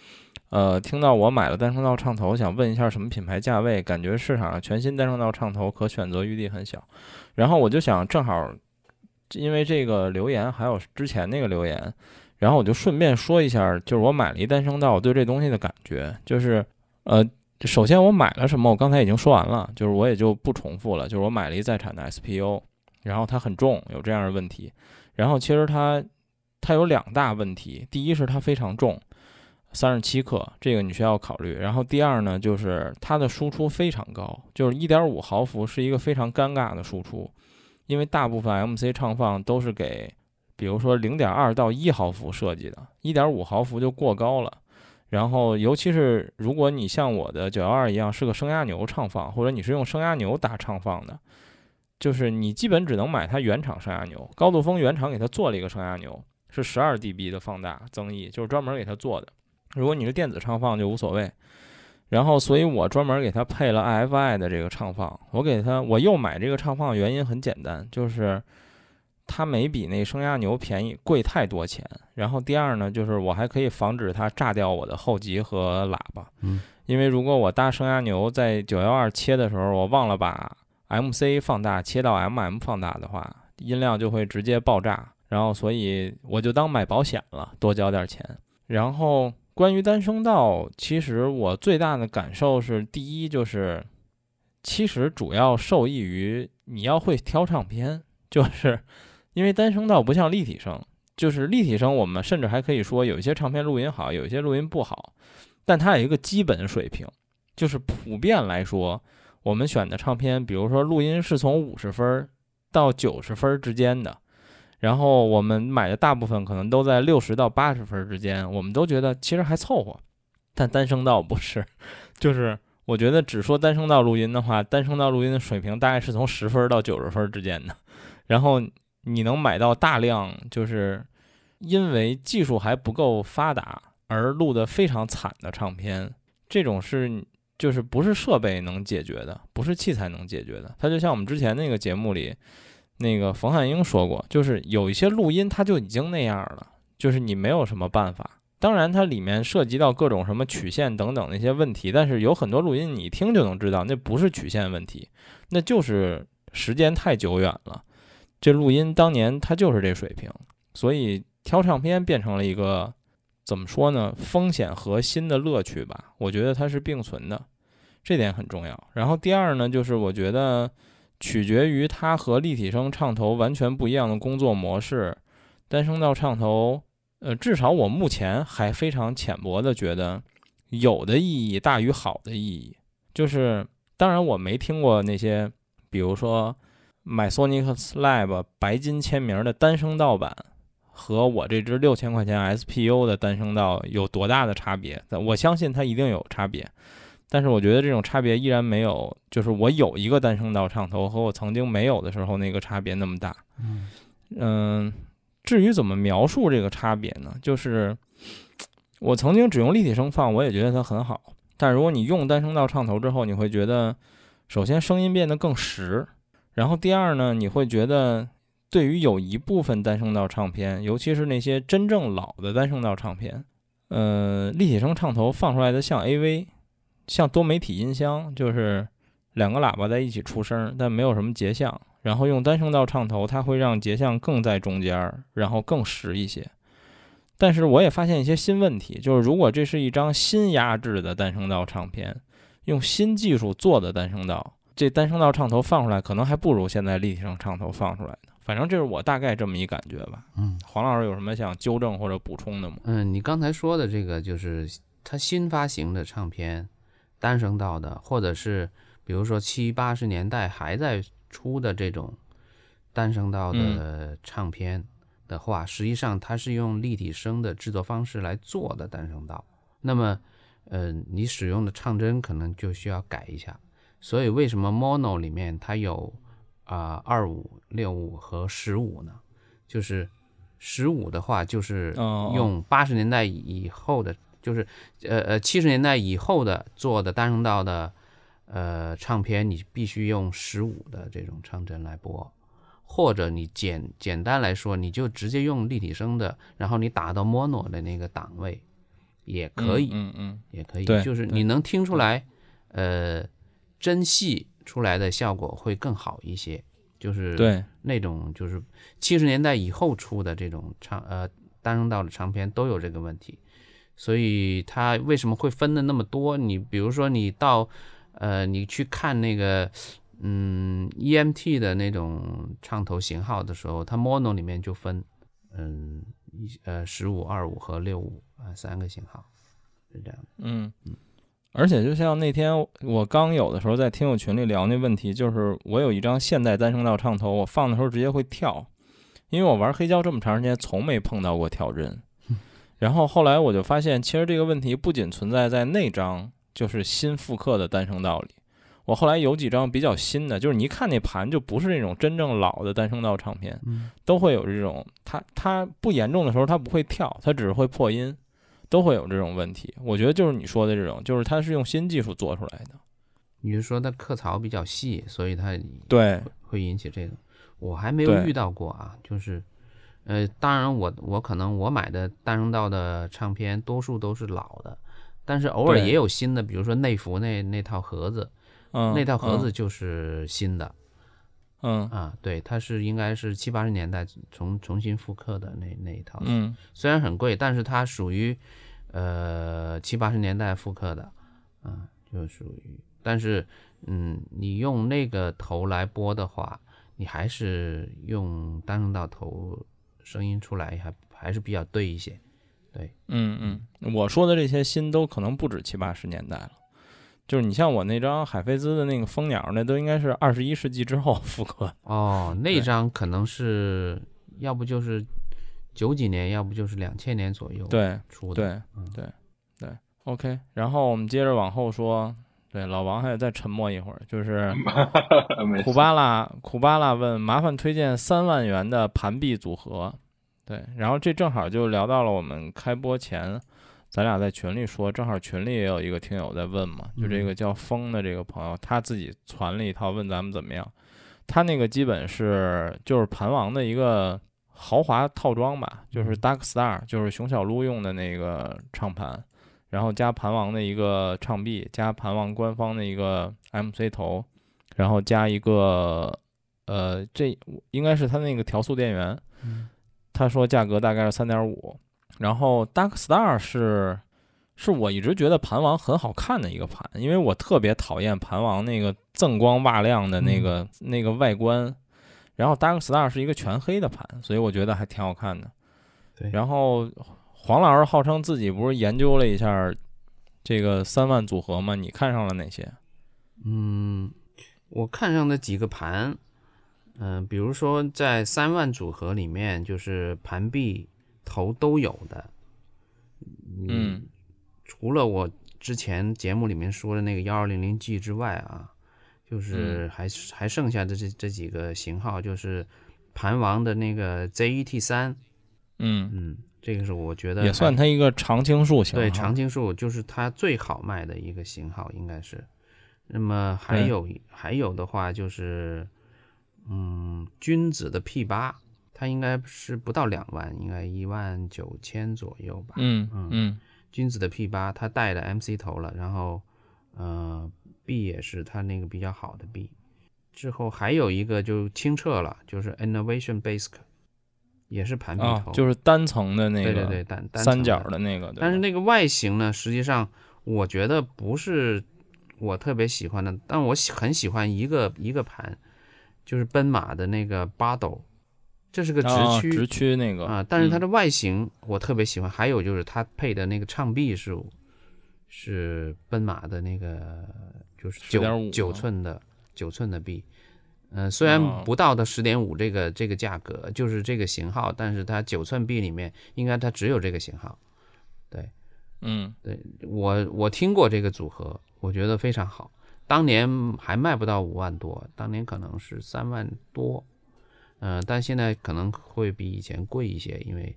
呃，听到我买了单声道唱头，想问一下什么品牌价位？感觉市场上全新单声道唱头可选择余地很小。然后我就想，正好因为这个留言还有之前那个留言，然后我就顺便说一下，就是我买了一单声道，我对这东西的感觉，就是呃，首先我买了什么，我刚才已经说完了，就是我也就不重复了，就是我买了一在产的 SPU。然后它很重，有这样的问题。然后其实它它有两大问题，第一是它非常重，三十七克，这个你需要考虑。然后第二呢，就是它的输出非常高，就是一点五毫伏是一个非常尴尬的输出，因为大部分 MC 唱放都是给，比如说零点二到一毫伏设计的，一点五毫伏就过高了。然后尤其是如果你像我的九幺二一样是个升压牛唱放，或者你是用升压牛打唱放的。就是你基本只能买它原厂升压牛，高度风原厂给它做了一个升压牛，是十二 dB 的放大增益，就是专门给它做的。如果你是电子唱放就无所谓。然后，所以我专门给它配了 IFI 的这个唱放。我给它，我又买这个唱放的原因很简单，就是它没比那声压牛便宜，贵太多钱。然后第二呢，就是我还可以防止它炸掉我的后级和喇叭。嗯，因为如果我搭声压牛在九幺二切的时候，我忘了把。MC 放大切到 MM 放大的话，音量就会直接爆炸。然后，所以我就当买保险了，多交点钱。然后，关于单声道，其实我最大的感受是，第一就是，其实主要受益于你要会挑唱片，就是因为单声道不像立体声，就是立体声我们甚至还可以说有一些唱片录音好，有一些录音不好，但它有一个基本水平，就是普遍来说。我们选的唱片，比如说录音是从五十分到九十分之间的，然后我们买的大部分可能都在六十到八十分之间，我们都觉得其实还凑合。但单声道不是，就是我觉得只说单声道录音的话，单声道录音的水平大概是从十分到九十分之间的。然后你能买到大量，就是因为技术还不够发达而录的非常惨的唱片，这种是就是不是设备能解决的，不是器材能解决的。它就像我们之前那个节目里。那个冯汉英说过，就是有一些录音它就已经那样了，就是你没有什么办法。当然，它里面涉及到各种什么曲线等等那些问题，但是有很多录音你听就能知道，那不是曲线问题，那就是时间太久远了。这录音当年它就是这水平，所以挑唱片变成了一个怎么说呢？风险和新的乐趣吧，我觉得它是并存的，这点很重要。然后第二呢，就是我觉得。取决于它和立体声唱头完全不一样的工作模式。单声道唱头，呃，至少我目前还非常浅薄的觉得，有的意义大于好的意义。就是，当然我没听过那些，比如说买索尼克 Lab 白金签名的单声道版，和我这支六千块钱 SPU 的单声道有多大的差别？我相信它一定有差别。但是我觉得这种差别依然没有，就是我有一个单声道唱头和我曾经没有的时候那个差别那么大。嗯，至于怎么描述这个差别呢？就是我曾经只用立体声放，我也觉得它很好。但如果你用单声道唱头之后，你会觉得，首先声音变得更实，然后第二呢，你会觉得对于有一部分单声道唱片，尤其是那些真正老的单声道唱片，呃，立体声唱头放出来的像 AV。像多媒体音箱，就是两个喇叭在一起出声，但没有什么节像。然后用单声道唱头，它会让节像更在中间，然后更实一些。但是我也发现一些新问题，就是如果这是一张新压制的单声道唱片，用新技术做的单声道，这单声道唱头放出来，可能还不如现在立体声唱头放出来呢。反正这是我大概这么一感觉吧。嗯，黄老师有什么想纠正或者补充的吗？嗯，你刚才说的这个就是他新发行的唱片。单声道的，或者是比如说七八十年代还在出的这种单声道的唱片的话，实际上它是用立体声的制作方式来做的单声道。那么，呃，你使用的唱针可能就需要改一下。所以，为什么 mono 里面它有啊二五、六五和十五呢？就是十五的话，就是用八十年代以后的。就是，呃呃，七十年代以后的做的单声道的，呃，唱片，你必须用十五的这种唱针来播，或者你简简单来说，你就直接用立体声的，然后你打到 mono 的那个档位，也可以，嗯嗯，也可以，就是你能听出来，呃，真戏出来的效果会更好一些，就是对那种就是七十年代以后出的这种唱呃单声道的唱片都有这个问题。所以它为什么会分的那么多？你比如说你到，呃，你去看那个，嗯，EMT 的那种唱头型号的时候，它 mono 里面就分，嗯，一呃十五、二五和六五啊三个型号，是这样。嗯嗯。而且就像那天我刚有的时候在听友群里聊那问题，就是我有一张现代单声道唱头，我放的时候直接会跳，因为我玩黑胶这么长时间，从没碰到过跳帧。然后后来我就发现，其实这个问题不仅存在在那张就是新复刻的单声道里。我后来有几张比较新的，就是你一看那盘就不是那种真正老的单声道唱片，都会有这种，它它不严重的时候它不会跳，它只是会破音，都会有这种问题。我觉得就是你说的这种，就是它是用新技术做出来的。你是说它刻槽比较细，所以它对会引起这个？我还没有遇到过啊，就是。呃，当然，我我可能我买的单声道的唱片多数都是老的，但是偶尔也有新的，比如说内服那那套盒子，那套盒子就是新的，嗯啊，对，它是应该是七八十年代重重新复刻的那那一套，嗯，虽然很贵，但是它属于呃七八十年代复刻的，啊，就属于，但是嗯，你用那个头来播的话，你还是用单声道头。声音出来还还是比较对一些，对，嗯嗯，我说的这些新都可能不止七八十年代了，就是你像我那张海飞兹的那个蜂鸟，那都应该是二十一世纪之后 复刻哦，那张可能是要不就是九几年，要不就是两千年左右对出的，对对对，OK。然后我们接着往后说，对老王还得再沉默一会儿，就是 苦巴拉苦巴拉问，麻烦推荐三万元的盘币组合。对，然后这正好就聊到了我们开播前，咱俩在群里说，正好群里也有一个听友在问嘛，就这个叫风的这个朋友，他自己传了一套，问咱们怎么样。他那个基本是就是盘王的一个豪华套装吧，就是 Dark Star，就是熊小撸用的那个唱盘，然后加盘王的一个唱臂，加盘王官方的一个 MC 头，然后加一个呃，这应该是他那个调速电源。他说价格大概是三点五，然后 Dark Star 是。是我一直觉得盘王很好看的一个盘，因为我特别讨厌盘王那个锃光瓦亮的那个那个外观。然后 Dark Star 是一个全黑的盘，所以我觉得还挺好看的。对。然后黄老师号称自己不是研究了一下这个三万组合吗？你看上了哪些？嗯，我看上的几个盘，嗯，比如说在三万组合里面，就是盘壁头都有的。嗯。除了我之前节目里面说的那个幺二零零 G 之外啊，就是还还剩下的这这几个型号，就是盘王的那个 ZET 三，嗯嗯，这个是我觉得也算它一个常青树型对常青树就是它最好卖的一个型号，应该是。那么还有还有的话就是，嗯，君子的 P 八，它应该是不到两万，应该一万九千左右吧。嗯嗯嗯。君子的 P 八，它带的 MC 头了，然后，呃，B 也是它那个比较好的 B。之后还有一个就清澈了，就是 Innovation Basic，也是盘壁头，就是单层的那个，对对对，单三角的那个。但是那个外形呢，实际上我觉得不是我特别喜欢的，但我喜很喜欢一个一个盘，就是奔马的那个 Bottle。这是个直驱，直驱那个啊，但是它的外形我特别喜欢。还有就是它配的那个唱臂是是奔马的那个，就是九九寸的九寸的臂。嗯，虽然不到的十点五这个这个价格，就是这个型号，但是它九寸臂里面应该它只有这个型号。对，嗯，对我我听过这个组合，我觉得非常好。当年还卖不到五万多，当年可能是三万多。嗯，但现在可能会比以前贵一些，因为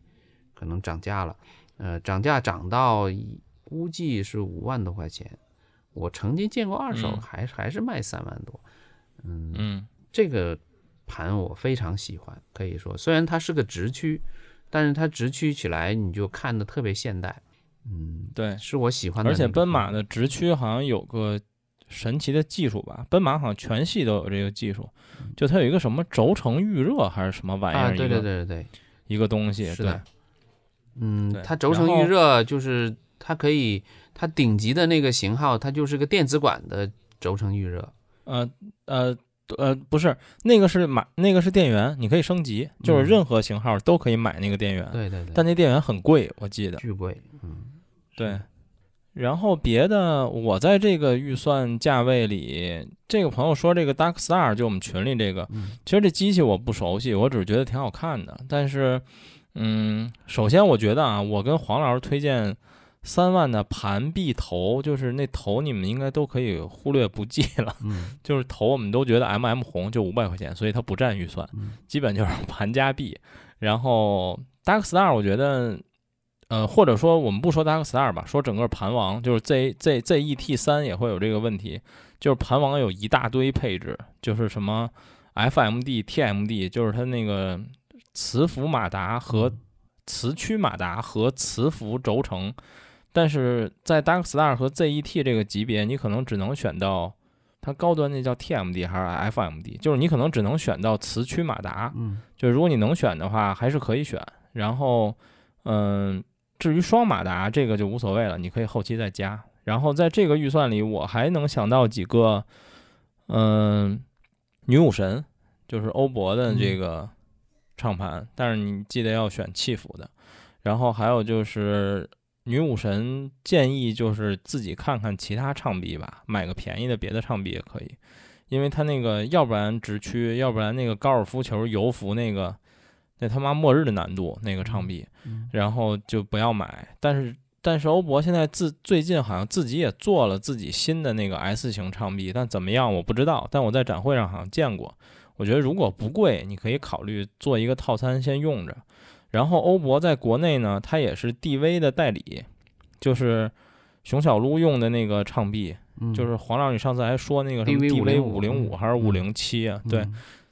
可能涨价了。呃，涨价涨到估计是五万多块钱。我曾经见过二手，还还是卖三万多。嗯嗯，这个盘我非常喜欢，可以说虽然它是个直驱，但是它直驱起来你就看的特别现代。嗯，对，是我喜欢的。而且奔马的直驱好像有个。神奇的技术吧，奔马好像全系都有这个技术，就它有一个什么轴承预热还是什么玩意儿？对对对对对，一个东西。是的，嗯，它轴承预热就是它可以，它顶级的那个型号，它就是个电子管的轴承预热。呃呃呃，不是，那个是买那个是电源，你可以升级，就是任何型号都可以买那个电源。对对对。但那电源很贵，我记得。巨贵。嗯，对。然后别的，我在这个预算价位里，这个朋友说这个 Dark Star 就我们群里这个，其实这机器我不熟悉，我只是觉得挺好看的。但是，嗯，首先我觉得啊，我跟黄老师推荐三万的盘臂头，就是那头你们应该都可以忽略不计了。嗯，就是头我们都觉得 M M 红就五百块钱，所以它不占预算，基本就是盘加币。然后 Dark Star 我觉得。呃，或者说我们不说 Dark Star 吧，说整个盘王，就是 Z Z Z E T 三也会有这个问题，就是盘王有一大堆配置，就是什么 F M D T M D，就是它那个磁浮马达和磁驱马达和磁浮轴承，但是在 Dark Star 和 Z E T 这个级别，你可能只能选到它高端那叫 T M D 还是 F M D，就是你可能只能选到磁驱马达，嗯，就如果你能选的话，还是可以选，然后，嗯。至于双马达这个就无所谓了，你可以后期再加。然后在这个预算里，我还能想到几个，嗯，女武神就是欧博的这个唱盘，但是你记得要选气服的。然后还有就是女武神建议就是自己看看其他唱臂吧，买个便宜的别的唱臂也可以，因为它那个要不然直驱，要不然那个高尔夫球油服那个。那他妈末日的难度那个唱臂，然后就不要买。但是但是欧博现在自最近好像自己也做了自己新的那个 S 型唱臂，但怎么样我不知道。但我在展会上好像见过。我觉得如果不贵，你可以考虑做一个套餐先用着。然后欧博在国内呢，它也是 DV 的代理，就是熊小撸用的那个唱臂，就是黄老师你上次还说那个什么 DV 五零五还是五零七啊？对，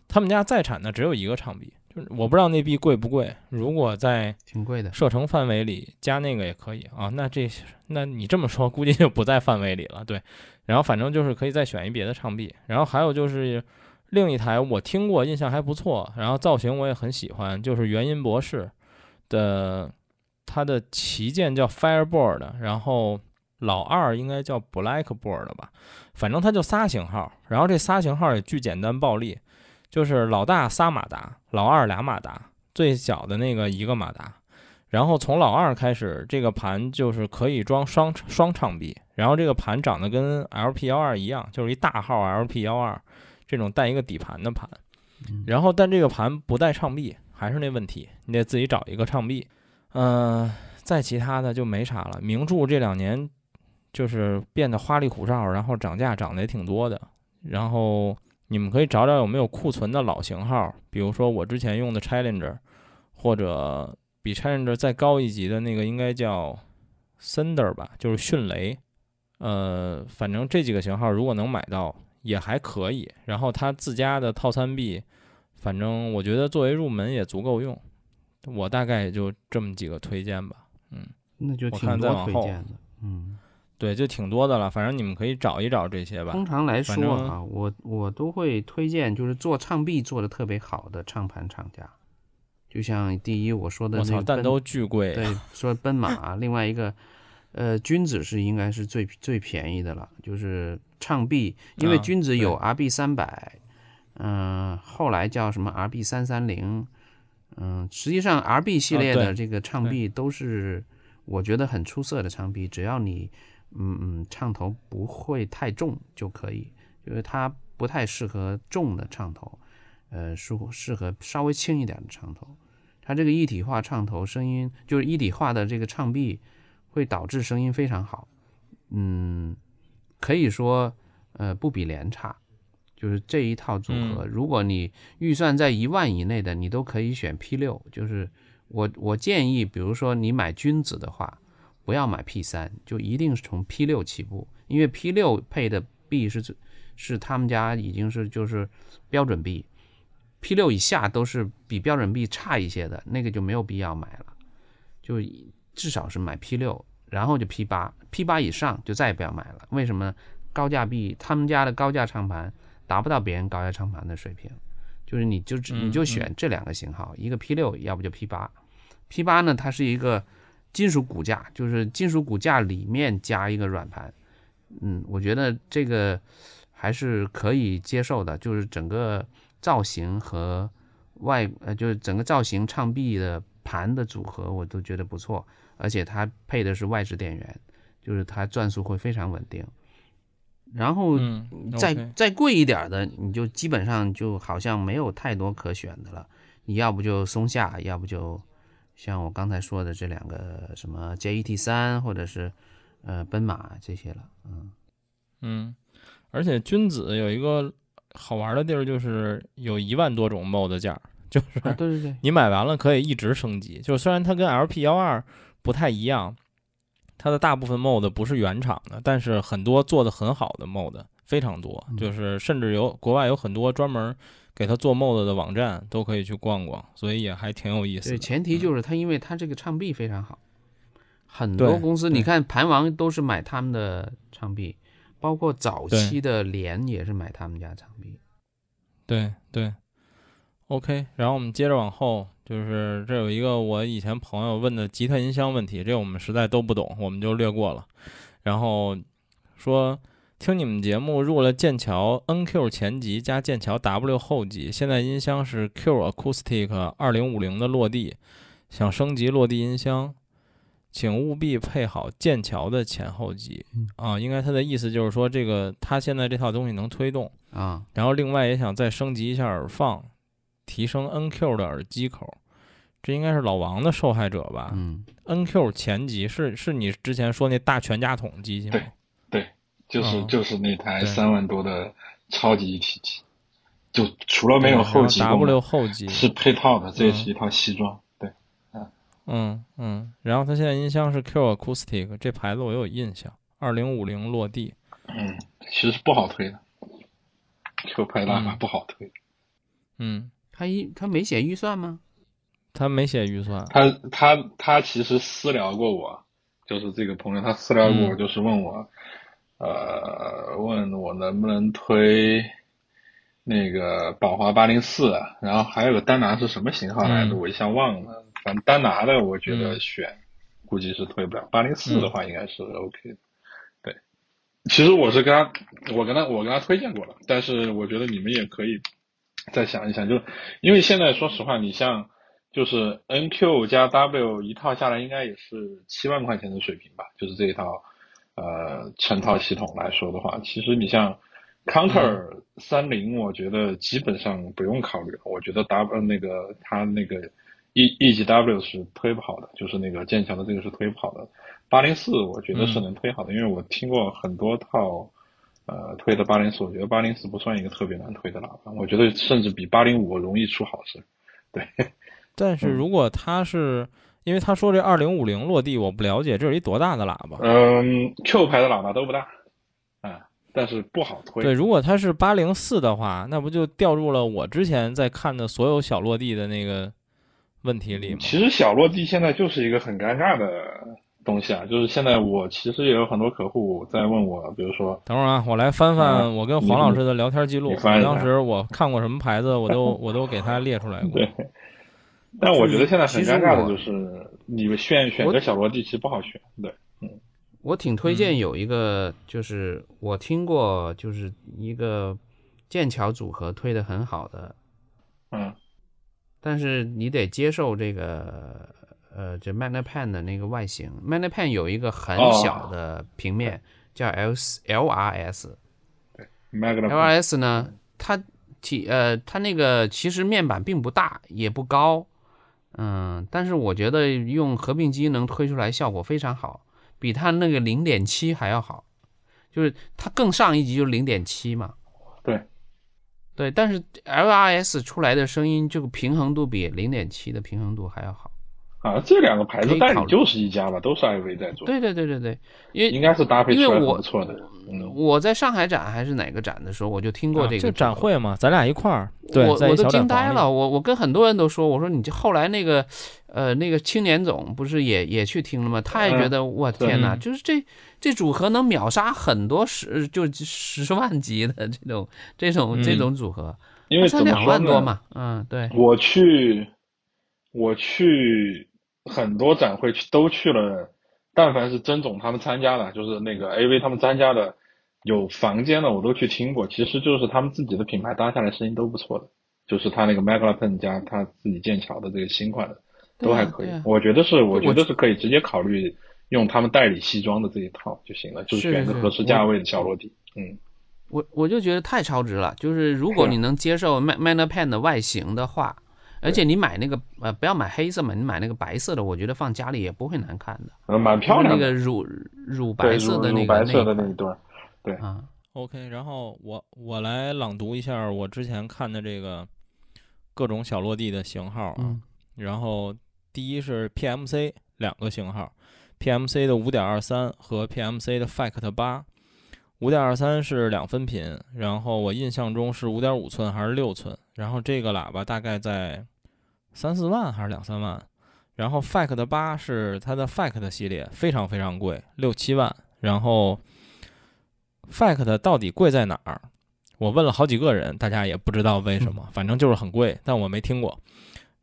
他们家在产的只有一个唱臂，就是我不知道那币贵不贵。如果在挺贵的射程范围里加那个也可以啊。那这那你这么说，估计就不在范围里了。对，然后反正就是可以再选一别的唱币，然后还有就是。另一台我听过，印象还不错，然后造型我也很喜欢，就是元音博士的，它的旗舰叫 Fireboard，然后老二应该叫 Blackboard 吧，反正它就仨型号，然后这仨型号也巨简单暴力，就是老大仨马达，老二俩马达，最小的那个一个马达，然后从老二开始，这个盘就是可以装双双唱臂，然后这个盘长得跟 LP 幺二一样，就是一大号 LP 幺二。这种带一个底盘的盘，然后但这个盘不带唱臂，还是那问题，你得自己找一个唱臂。嗯，再其他的就没啥了。名著这两年就是变得花里胡哨，然后涨价涨得也挺多的。然后你们可以找找有没有库存的老型号，比如说我之前用的 Challenger，或者比 Challenger 再高一级的那个应该叫 Thunder 吧，就是迅雷。呃，反正这几个型号如果能买到。也还可以，然后它自家的套餐币，反正我觉得作为入门也足够用。我大概也就这么几个推荐吧，嗯，那就挺多推荐的，嗯，对，就挺多的了。反正你们可以找一找这些吧。通常来说啊，我我都会推荐就是做唱臂做的特别好的唱盘厂家，就像第一我说的那，但都巨贵。对，说奔马，另外一个。呃，君子是应该是最最便宜的了，就是唱臂，因为君子有 RB 三百，嗯，后来叫什么 RB 三三零，嗯，实际上 RB 系列的这个唱臂都是我觉得很出色的唱臂，只要你嗯嗯唱头不会太重就可以，因为它不太适合重的唱头，呃，适适合稍微轻一点的唱头，它这个一体化唱头声音就是一体化的这个唱臂。会导致声音非常好，嗯，可以说，呃，不比联差，就是这一套组合。如果你预算在一万以内的，你都可以选 P 六。就是我我建议，比如说你买君子的话，不要买 P 三，就一定是从 P 六起步，因为 P 六配的 B 是最是他们家已经是就是标准 B，P 六以下都是比标准 B 差一些的，那个就没有必要买了，就。至少是买 P 六，然后就 P 八，P 八以上就再也不要买了。为什么？高价币，他们家的高价唱盘达不到别人高价唱盘的水平，就是你就你就选这两个型号，一个 P 六，要不就 P 八。P 八呢，它是一个金属骨架，就是金属骨架里面加一个软盘。嗯，我觉得这个还是可以接受的，就是整个造型和外呃，就是整个造型唱臂的盘的组合，我都觉得不错。而且它配的是外置电源，就是它转速会非常稳定。然后再再贵一点的，你就基本上就好像没有太多可选的了。你要不就松下，要不就像我刚才说的这两个什么 JET 三或者是呃奔马这些了。嗯嗯，而且君子有一个好玩的地儿，就是有一万多种 mod 件，就是对对对，你买完了可以一直升级。就虽然它跟 LP 幺二。不太一样，它的大部分 mod 不是原厂的，但是很多做的很好的 mod 非常多，就是甚至有国外有很多专门给他做 mod 的网站都可以去逛逛，所以也还挺有意思。对，前提就是他，因为他这个唱臂非常好，很多公司你看盘王都是买他们的唱臂，包括早期的联也是买他们家唱臂。对对，OK，然后我们接着往后。就是这有一个我以前朋友问的吉他音箱问题，这我们实在都不懂，我们就略过了。然后说听你们节目入了剑桥 NQ 前级加剑桥 W 后级，现在音箱是 Q Acoustic 二零五零的落地，想升级落地音箱，请务必配好剑桥的前后级啊。应该他的意思就是说这个他现在这套东西能推动啊，然后另外也想再升级一下耳放。提升 NQ 的耳机口，这应该是老王的受害者吧？嗯，NQ 前级是是你之前说那大全家桶机器吗？就是就是那台三万多的超级一体机，就除了没有后级 W 后级是配套的，这也是一套西装。对，嗯嗯嗯，然后它现在音箱是 Q Acoustic，这牌子我有印象，二零五零落地。嗯，其实不好推的，Q 拍喇叭不好推。嗯，他一他没写预算吗？他没写预算。他他他其实私聊过我，就是这个朋友，他私聊过我，就是问我，呃，问我能不能推那个宝华八零四，然后还有个丹拿是什么型号来着？我一下忘了。反正丹拿的，我觉得选估计是推不了。八零四的话，应该是 OK 的。对，其实我是跟他，我跟他，我跟他推荐过了，但是我觉得你们也可以。再想一想，就因为现在说实话，你像就是 NQ 加 W 一套下来，应该也是七万块钱的水平吧？就是这一套呃成套系统来说的话，其实你像 Counter 三零，我觉得基本上不用考虑了。我觉得 W 那个它那个 E E G W 是推不好的，就是那个剑桥的这个是推不好的。八零四我觉得是能推好的，因为我听过很多套。呃，推的八零四，我觉得八零四不算一个特别难推的喇叭，我觉得甚至比八零五容易出好事。对，但是如果它是因为他说这二零五零落地，我不了解这是一多大的喇叭？嗯，Q 牌的喇叭都不大，啊，但是不好推。对，如果它是八零四的话，那不就掉入了我之前在看的所有小落地的那个问题里吗？其实小落地现在就是一个很尴尬的。东西啊，就是现在我其实也有很多客户在问我，比如说，等会儿啊，我来翻翻我跟黄老师的聊天记录。当时我看过什么牌子，我都我都给他列出来过。对。但我觉得现在很尴尬的就是，你们选选择小落地其实不好选。对，嗯。我挺推荐有一个，就是我听过，就是一个剑桥组合推的很好的。嗯。但是你得接受这个。呃，就 MagnaPen 的那个外形，MagnaPen 有一个很小的平面，叫 L L R S，对，L R S 呢，它体呃，它那个其实面板并不大，也不高，嗯，但是我觉得用合并机能推出来效果非常好，比它那个零点七还要好，就是它更上一级就是零点七嘛。对，对，但是 LRS 出来的声音这个平衡度比零点七的平衡度还要好。啊，这两个牌子代理就是一家吧，都是 IV 在做。对对对对对，因为应该是搭配出来不错的。嗯，我在上海展还是哪个展的时候，我就听过这个展会嘛，咱俩一块儿。我我都惊呆了，我我跟很多人都说，我说你这后来那个，呃，那个青年总不是也也去听了吗？他也觉得我天哪，就是这这组合能秒杀很多十就十万级的这种这种这种组合，因为才两万多嘛。嗯，对。我去，我去。很多展会去都去了，但凡是曾总他们参加的，就是那个 AV 他们参加的，有房间的我都去听过。其实就是他们自己的品牌搭下来声音都不错的，就是他那个 Maglapen 加他自己剑桥的这个新款的都还可以。我觉得是，我觉得是可以直接考虑用他们代理西装的这一套就行了，就是选个合适价位的小落地。嗯，我我就觉得太超值了，就是如果你能接受 Maglapen 的外形的话。而且你买那个呃，不要买黑色嘛，你买那个白色的，我觉得放家里也不会难看的。呃，蛮漂亮。那个乳乳白色的那个白色的那一段，对啊。OK，然后我我来朗读一下我之前看的这个各种小落地的型号啊。然后第一是 PMC 两个型号，PMC 的五点二三和 PMC 的 Fact 八。五点二三是两分频，然后我印象中是五点五寸还是六寸，然后这个喇叭大概在。三四万还是两三万，然后 Fact 八是它的 Fact 系列，非常非常贵，六七万。然后 Fact 到底贵在哪儿？我问了好几个人，大家也不知道为什么，反正就是很贵，但我没听过。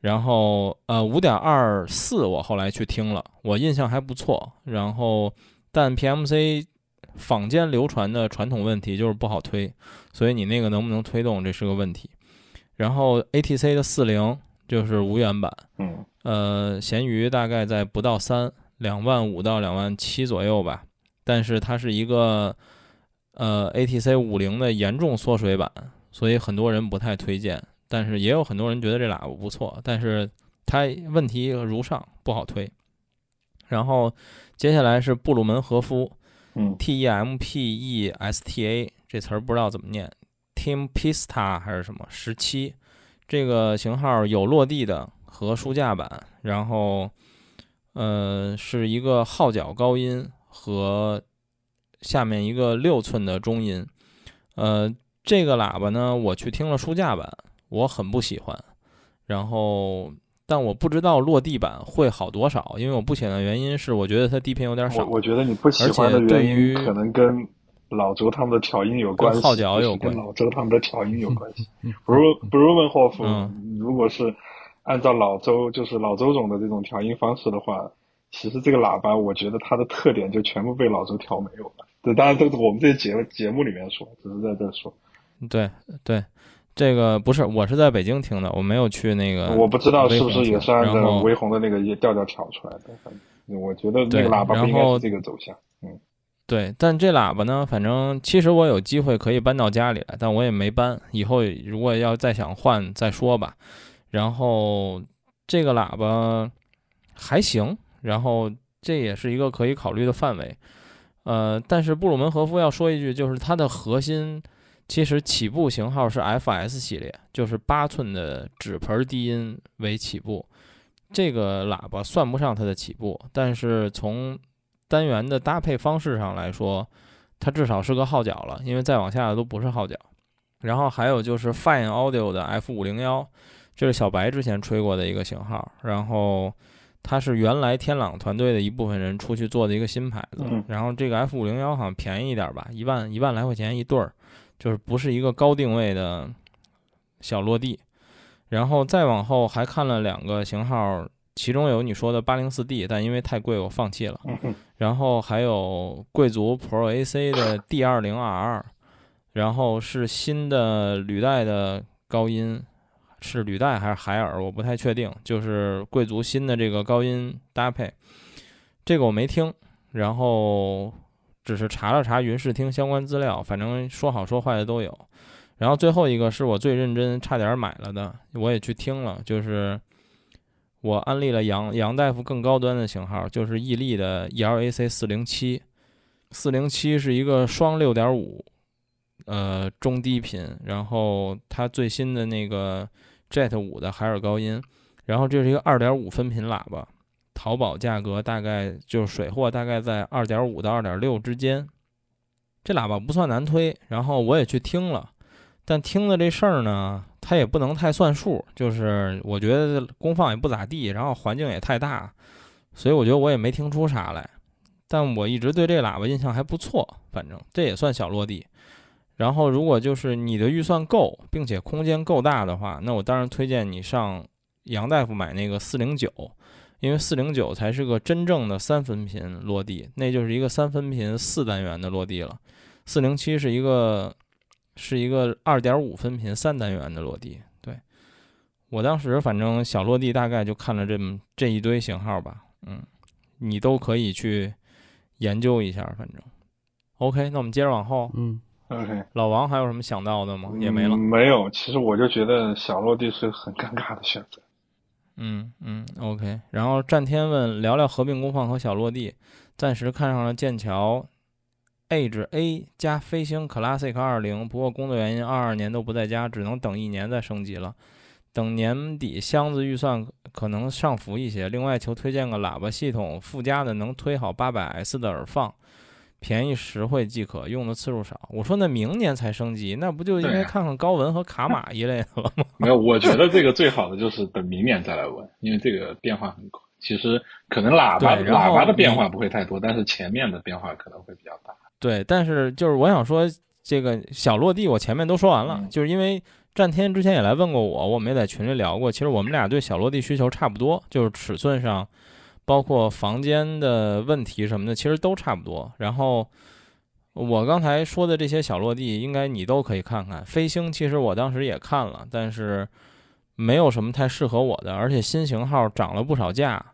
然后呃，五点二四我后来去听了，我印象还不错。然后但 PMC 坊间流传的传统问题就是不好推，所以你那个能不能推动，这是个问题。然后 ATC 的四零。就是无源版，嗯，呃，闲鱼大概在不到三两万五到两万七左右吧，但是它是一个呃 ATC 五零的严重缩水版，所以很多人不太推荐，但是也有很多人觉得这喇叭不错，但是它问题如上，不好推。然后接下来是布鲁门和夫，嗯，T E M P E S T A 这词儿不知道怎么念，Tempista 还是什么十七，这个型号有落地的和书架版，然后呃是一个号角高音和下面一个六寸的中音，呃这个喇叭呢我去听了书架版，我很不喜欢，然后。但我不知道落地版会好多少，因为我不喜欢的原因是，我觉得它低频有点少。我觉得你不喜欢的原因可能跟老周他们的调音有关系，号角有关跟老周他们的调音有关系。不如不如问霍夫，如果是按照老周就是老周总的这种调音方式的话，其实这个喇叭我觉得它的特点就全部被老周调没有了。对，当然都是我们这节节目里面说，只是在这说。对对。这个不是，我是在北京听的，我没有去那个。我不知道是不是也是按照维宏的那个调调调出来的。我觉得那个喇叭不应该是这个走向。嗯，对，但这喇叭呢，反正其实我有机会可以搬到家里来，但我也没搬。以后如果要再想换再说吧。然后这个喇叭还行，然后这也是一个可以考虑的范围。呃，但是布鲁门和夫要说一句，就是它的核心。其实起步型号是 FS 系列，就是八寸的纸盆低音为起步。这个喇叭算不上它的起步，但是从单元的搭配方式上来说，它至少是个号角了，因为再往下的都不是号角。然后还有就是 Fine Audio 的 F 五零幺，这是小白之前吹过的一个型号。然后它是原来天朗团队的一部分人出去做的一个新牌子。然后这个 F 五零幺好像便宜一点吧，一万一万来块钱一对儿。就是不是一个高定位的小落地，然后再往后还看了两个型号，其中有你说的八零四 D，但因为太贵我放弃了。然后还有贵族 Pro AC 的 D 二零 R，然后是新的履带的高音，是履带还是海尔，我不太确定。就是贵族新的这个高音搭配，这个我没听。然后。只是查了查云视听相关资料，反正说好说坏的都有。然后最后一个是我最认真，差点买了的，我也去听了，就是我安利了杨杨大夫更高端的型号，就是毅力的 ELAC 四零七，四零七是一个双六点五，呃中低频，然后它最新的那个 Jet 五的海尔高音，然后这是一个二点五分频喇叭。淘宝价格大概就是水货，大概在二点五到二点六之间。这喇叭不算难推，然后我也去听了，但听的这事儿呢，它也不能太算数，就是我觉得功放也不咋地，然后环境也太大，所以我觉得我也没听出啥来。但我一直对这喇叭印象还不错，反正这也算小落地。然后如果就是你的预算够，并且空间够大的话，那我当然推荐你上杨大夫买那个四零九。因为四零九才是个真正的三分频落地，那就是一个三分频四单元的落地了。四零七是一个是一个二点五分频三单元的落地。对我当时反正小落地大概就看了这么这一堆型号吧，嗯，你都可以去研究一下。反正 OK，那我们接着往后，嗯，OK，老王还有什么想到的吗？也没了，没有。其实我就觉得小落地是很尴尬的选择。嗯嗯，OK。然后战天问聊聊合并功放和小落地，暂时看上了剑桥 Edge A 加飞行 Classic 二零，不过工作原因二二年都不在家，只能等一年再升级了。等年底箱子预算可能上浮一些。另外求推荐个喇叭系统附加的能推好八百 S 的耳放。便宜实惠即可，用的次数少。我说那明年才升级，那不就应该看看高文和卡玛一类的了吗？没有，我觉得这个最好的就是等明年再来问，因为这个变化很快。其实可能喇叭喇叭的变化不会太多，但是前面的变化可能会比较大。对，但是就是我想说，这个小落地我前面都说完了，就是因为战天之前也来问过我，我们也在群里聊过。其实我们俩对小落地需求差不多，就是尺寸上。包括房间的问题什么的，其实都差不多。然后我刚才说的这些小落地，应该你都可以看看。飞星其实我当时也看了，但是没有什么太适合我的，而且新型号涨了不少价。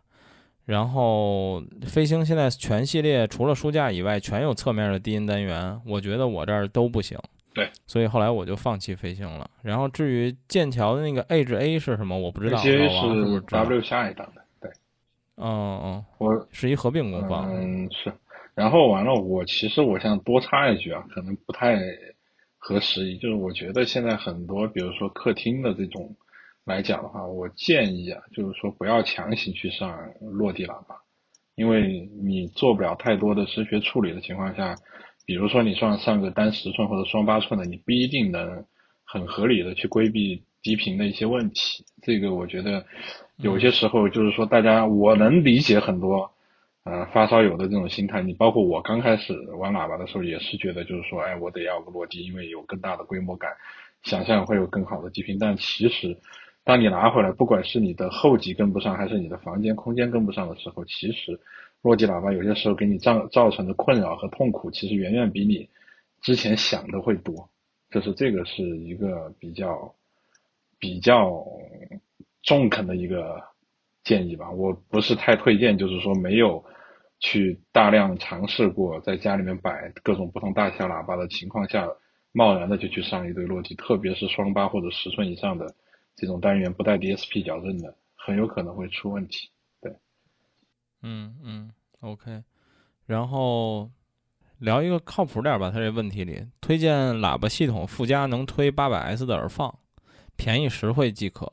然后飞星现在全系列除了书架以外，全有侧面的低音单元，我觉得我这儿都不行。对，所以后来我就放弃飞行了。然后至于剑桥的那个 Edge A 是什么，我不知道。是 W 下一档的，对。嗯嗯，我是一合并功放。嗯，是。然后完了，我其实我想多插一句啊，可能不太合时宜，就是我觉得现在很多，比如说客厅的这种来讲的话，我建议啊，就是说不要强行去上落地喇叭，因为你做不了太多的声学处理的情况下，比如说你上上个单十寸或者双八寸的，你不一定能很合理的去规避低频的一些问题。这个我觉得有些时候就是说，大家我能理解很多。呃，发烧友的这种心态，你包括我刚开始玩喇叭的时候，也是觉得就是说，哎，我得要个落地，因为有更大的规模感，想象会有更好的低频。但其实，当你拿回来，不管是你的后级跟不上，还是你的房间空间跟不上的时候，其实落地喇叭有些时候给你造造成的困扰和痛苦，其实远远比你之前想的会多。就是这个是一个比较比较中肯的一个建议吧，我不是太推荐，就是说没有。去大量尝试过在家里面摆各种不同大小喇叭的情况下，贸然的就去上一堆落地，特别是双八或者十寸以上的这种单元不带 DSP 矫正的，很有可能会出问题。对，嗯嗯，OK，然后聊一个靠谱点吧，他这问题里推荐喇叭系统附加能推八百 S 的耳放，便宜实惠即可。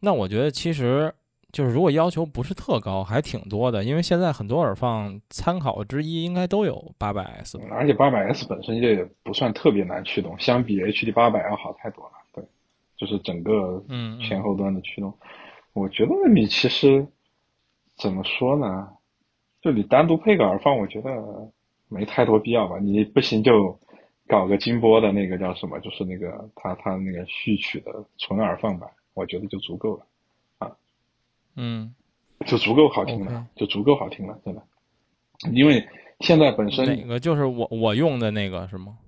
那我觉得其实。就是如果要求不是特高，还挺多的，因为现在很多耳放参考之一应该都有八百 S，而且八百 S 本身也不算特别难驱动，相比 HD 八百要好太多了。对，就是整个嗯前后端的驱动，我觉得你其实怎么说呢？就你单独配个耳放，我觉得没太多必要吧。你不行就搞个金波的那个叫什么，就是那个它它那个序曲的纯耳放吧，我觉得就足够了啊。嗯，就足够好听了，就足够好听了，真的。因为现在本身哪个就是我我用的那个是吗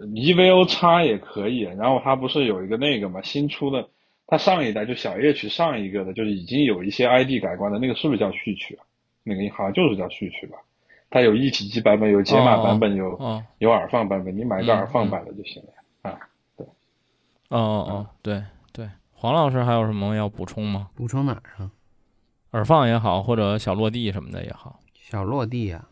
？EVO 叉也可以，然后它不是有一个那个嘛，新出的，它上一代就小夜曲上一个的，就是已经有一些 ID 改观的那个，是不是叫序曲啊？那个好像就是叫序曲吧？它有一体机版本，有解码版本，有有耳放版本，你买个耳放版的就行了啊。对，哦哦哦，对。黄老师还有什么要补充吗？补充哪儿啊？耳放也好，或者小落地什么的也好。小落地呀，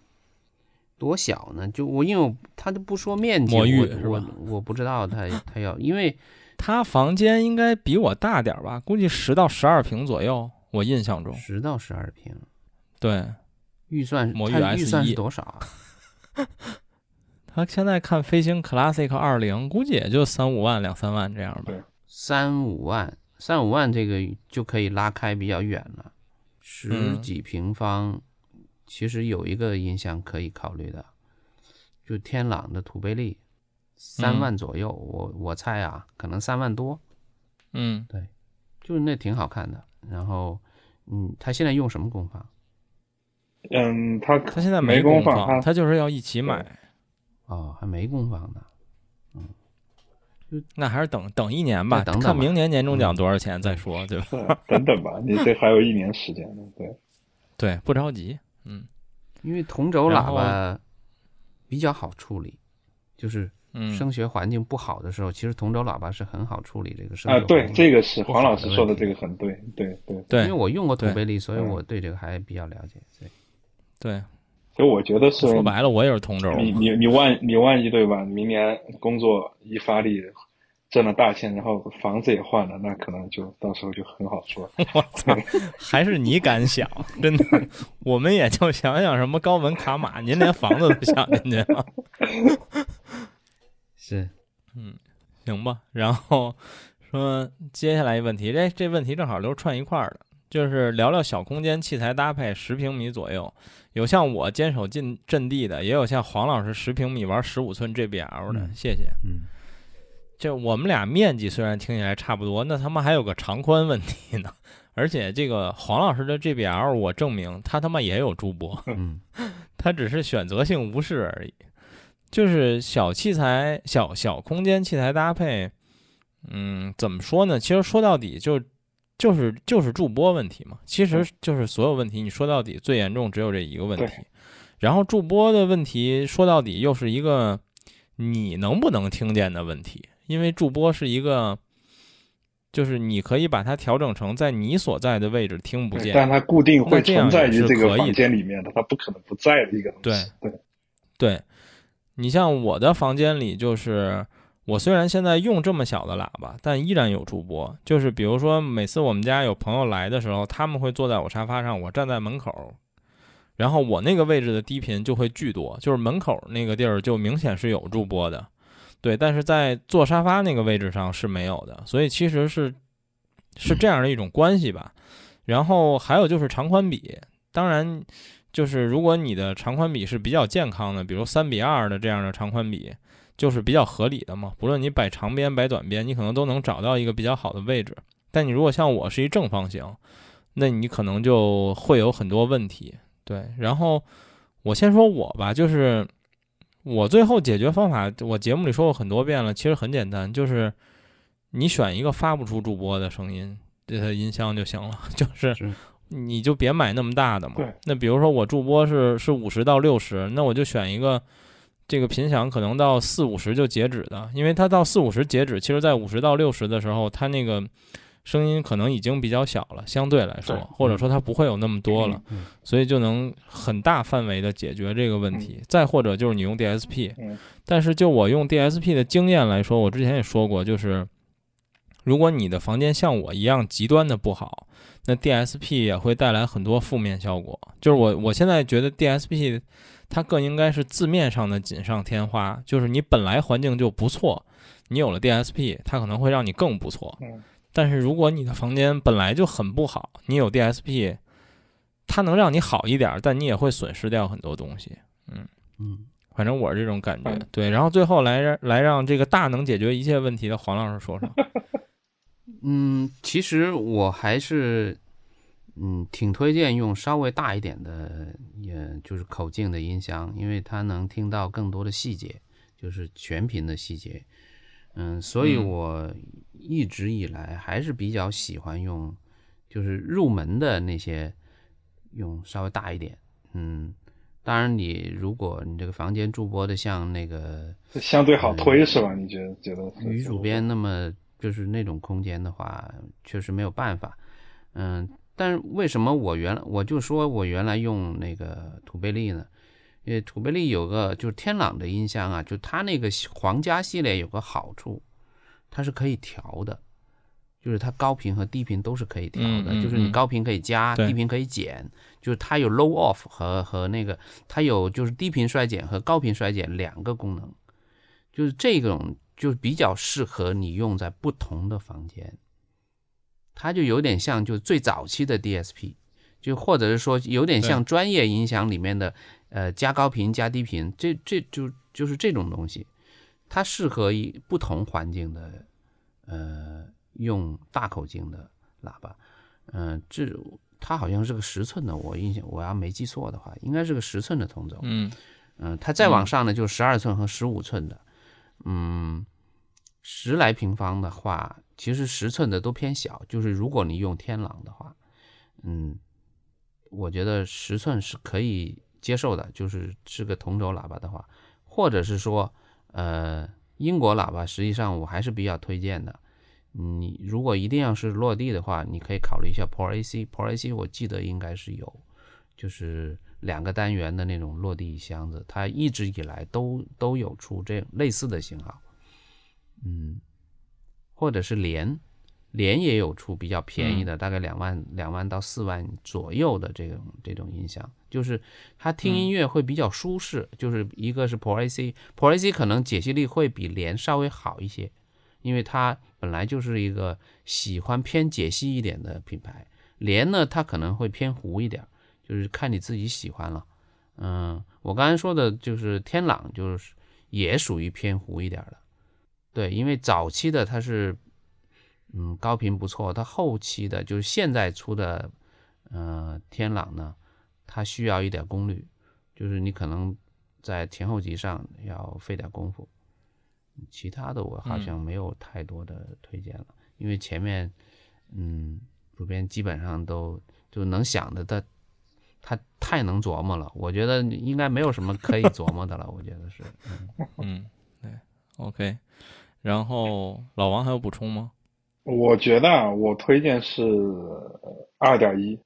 多小呢？就我因为我他都不说面积，我我我不知道他他要，因为 他房间应该比我大点吧？估计十到十二平左右，我印象中。十到十二平。对。预算他预算是多少啊？他现在看飞行 Classic 二零，估计也就三五万、两三万这样吧。三五万，三五万这个就可以拉开比较远了，十几平方，其实有一个音箱可以考虑的，就天朗的土贝利，三万左右，我我猜啊，可能三万多，嗯，对，就是那挺好看的。然后，嗯，他现在用什么功放？嗯，他他现在没功放，他就是要一起买。哦，还没功放呢。嗯那还是等等一年吧，看明年年终奖多少钱再说，对吧？等等吧，你这还有一年时间呢，对。对，不着急，嗯。因为同轴喇叭比较好处理，就是声学环境不好的时候，其实同轴喇叭是很好处理这个声。啊，对，这个是黄老师说的，这个很对，对对对。因为我用过土贝利，所以我对这个还比较了解，对。对。所以我觉得是说白了，我也是同轴。你你你万你万一对吧？明年工作一发力，挣了大钱，然后房子也换了，那可能就到时候就很好说。我操，还是你敢想？真的，我们也就想想什么高文卡玛，您连房子都想进去了。是，嗯，行吧。然后说接下来一问题，这这问题正好都串一块儿的。就是聊聊小空间器材搭配，十平米左右，有像我坚守进阵地的，也有像黄老师十平米玩十五寸 JBL 的。谢谢。嗯，就我们俩面积虽然听起来差不多，那他妈还有个长宽问题呢。而且这个黄老师的 GBL，我证明他他妈也有主播，嗯，他只是选择性无视而已。就是小器材、小小空间器材搭配，嗯，怎么说呢？其实说到底就。就是就是助播问题嘛，其实就是所有问题，你说到底最严重只有这一个问题，然后助播的问题说到底又是一个你能不能听见的问题，因为助播是一个。就是你可以把它调整成在你所在的位置听不见，但它固定会存在于这个房间里面的，它不可能不在的一个东西。对对对，你像我的房间里，就是我虽然现在用这么小的喇叭，但依然有助播。就是比如说，每次我们家有朋友来的时候，他们会坐在我沙发上，我站在门口，然后我那个位置的低频就会巨多，就是门口那个地儿就明显是有助播的。对，但是在坐沙发那个位置上是没有的，所以其实是是这样的一种关系吧。然后还有就是长宽比，当然就是如果你的长宽比是比较健康的，比如三比二的这样的长宽比，就是比较合理的嘛。不论你摆长边摆短边，你可能都能找到一个比较好的位置。但你如果像我是一正方形，那你可能就会有很多问题。对，然后我先说我吧，就是。我最后解决方法，我节目里说过很多遍了，其实很简单，就是你选一个发不出主播的声音的音箱就行了，就是你就别买那么大的嘛。那比如说我助播是是五十到六十，那我就选一个这个频响可能到四五十就截止的，因为它到四五十截止，其实在五十到六十的时候，它那个。声音可能已经比较小了，相对来说，或者说它不会有那么多了，所以就能很大范围的解决这个问题。再或者就是你用 DSP，但是就我用 DSP 的经验来说，我之前也说过，就是如果你的房间像我一样极端的不好，那 DSP 也会带来很多负面效果。就是我我现在觉得 DSP 它更应该是字面上的锦上添花，就是你本来环境就不错，你有了 DSP，它可能会让你更不错。但是如果你的房间本来就很不好，你有 DSP，它能让你好一点，但你也会损失掉很多东西。嗯嗯，反正我是这种感觉。对，然后最后来来让这个大能解决一切问题的黄老师说说。嗯，其实我还是嗯挺推荐用稍微大一点的，也就是口径的音箱，因为它能听到更多的细节，就是全频的细节。嗯，所以我一直以来还是比较喜欢用，就是入门的那些，用稍微大一点。嗯，当然你如果你这个房间驻播的像那个相对好推是吧？你觉得觉得女主编那么就是那种空间的话，确实没有办法。嗯，但是为什么我原来我就说我原来用那个土贝利呢？因为土贝利有个就是天朗的音箱啊，就它那个皇家系列有个好处，它是可以调的，就是它高频和低频都是可以调的，就是你高频可以加，低频可以减，就是它有 low off 和和那个它有就是低频衰减和高频衰减两个功能，就是这种就比较适合你用在不同的房间，它就有点像就最早期的 DSP，就或者是说有点像专业音响里面的。呃，加高频加低频，这这就就是这种东西，它适合于不同环境的，呃，用大口径的喇叭，嗯，这它好像是个十寸的，我印象我要没记错的话，应该是个十寸的同轴，嗯。嗯，它再往上呢，就十二寸和十五寸的，嗯，十来平方的话，其实十寸的都偏小，就是如果你用天朗的话，嗯，我觉得十寸是可以。接受的就是是个同轴喇叭的话，或者是说，呃，英国喇叭，实际上我还是比较推荐的。你如果一定要是落地的话，你可以考虑一下 Pro AC。Pro AC 我记得应该是有，就是两个单元的那种落地箱子，它一直以来都都有出这类似的型号。嗯，或者是连。联也有出比较便宜的，大概两万两万到四万左右的这种这种音响，就是他听音乐会比较舒适。就是一个是 Pro AC，Pro AC 可能解析力会比联稍微好一些，因为它本来就是一个喜欢偏解析一点的品牌。联呢，它可能会偏糊一点，就是看你自己喜欢了。嗯，我刚才说的就是天朗，就是也属于偏糊一点的。对，因为早期的它是。嗯，高频不错。它后期的，就是现在出的，呃，天朗呢，它需要一点功率，就是你可能在前后级上要费点功夫。其他的我好像没有太多的推荐了，因为前面，嗯，主编基本上都就能想的，他他太能琢磨了。我觉得应该没有什么可以琢磨的了。我觉得是，嗯，对。OK，然后老王还有补充吗？我觉得啊，我推荐是二点一，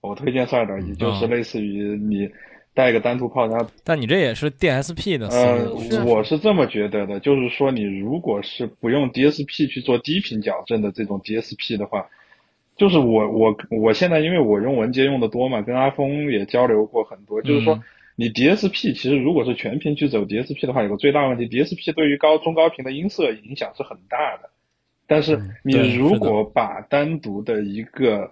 我推荐是二点一，就是类似于你带个单图炮，然后但你这也是 DSP 的呃，我是这么觉得的，就是说你如果是不用 DSP 去做低频矫正的这种 DSP 的话，就是我我我现在因为我用文杰用的多嘛，跟阿峰也交流过很多，就是说你 DSP 其实如果是全频去走 DSP 的话，有个最大问题，DSP 对于高中高频的音色影响是很大的。但是你如果把单独的一个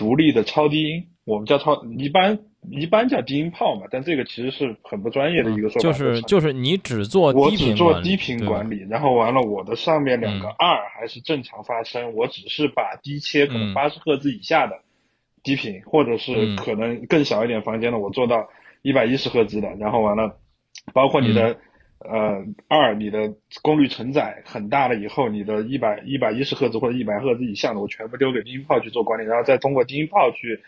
独立的超低音，我们叫超一般一般叫低音炮嘛，但这个其实是很不专业的一个说法。就是就是你只做我只做低频管理，然后完了我的上面两个二还是正常发声，我只是把低切可能八十赫兹以下的低频，或者是可能更小一点房间的，我做到一百一十赫兹的，然后完了包括你的。呃，二，你的功率承载很大了以后，你的一百一百一十赫兹或者一百赫兹以下的，我全部丢给低音炮去做管理，然后再通过低音炮去，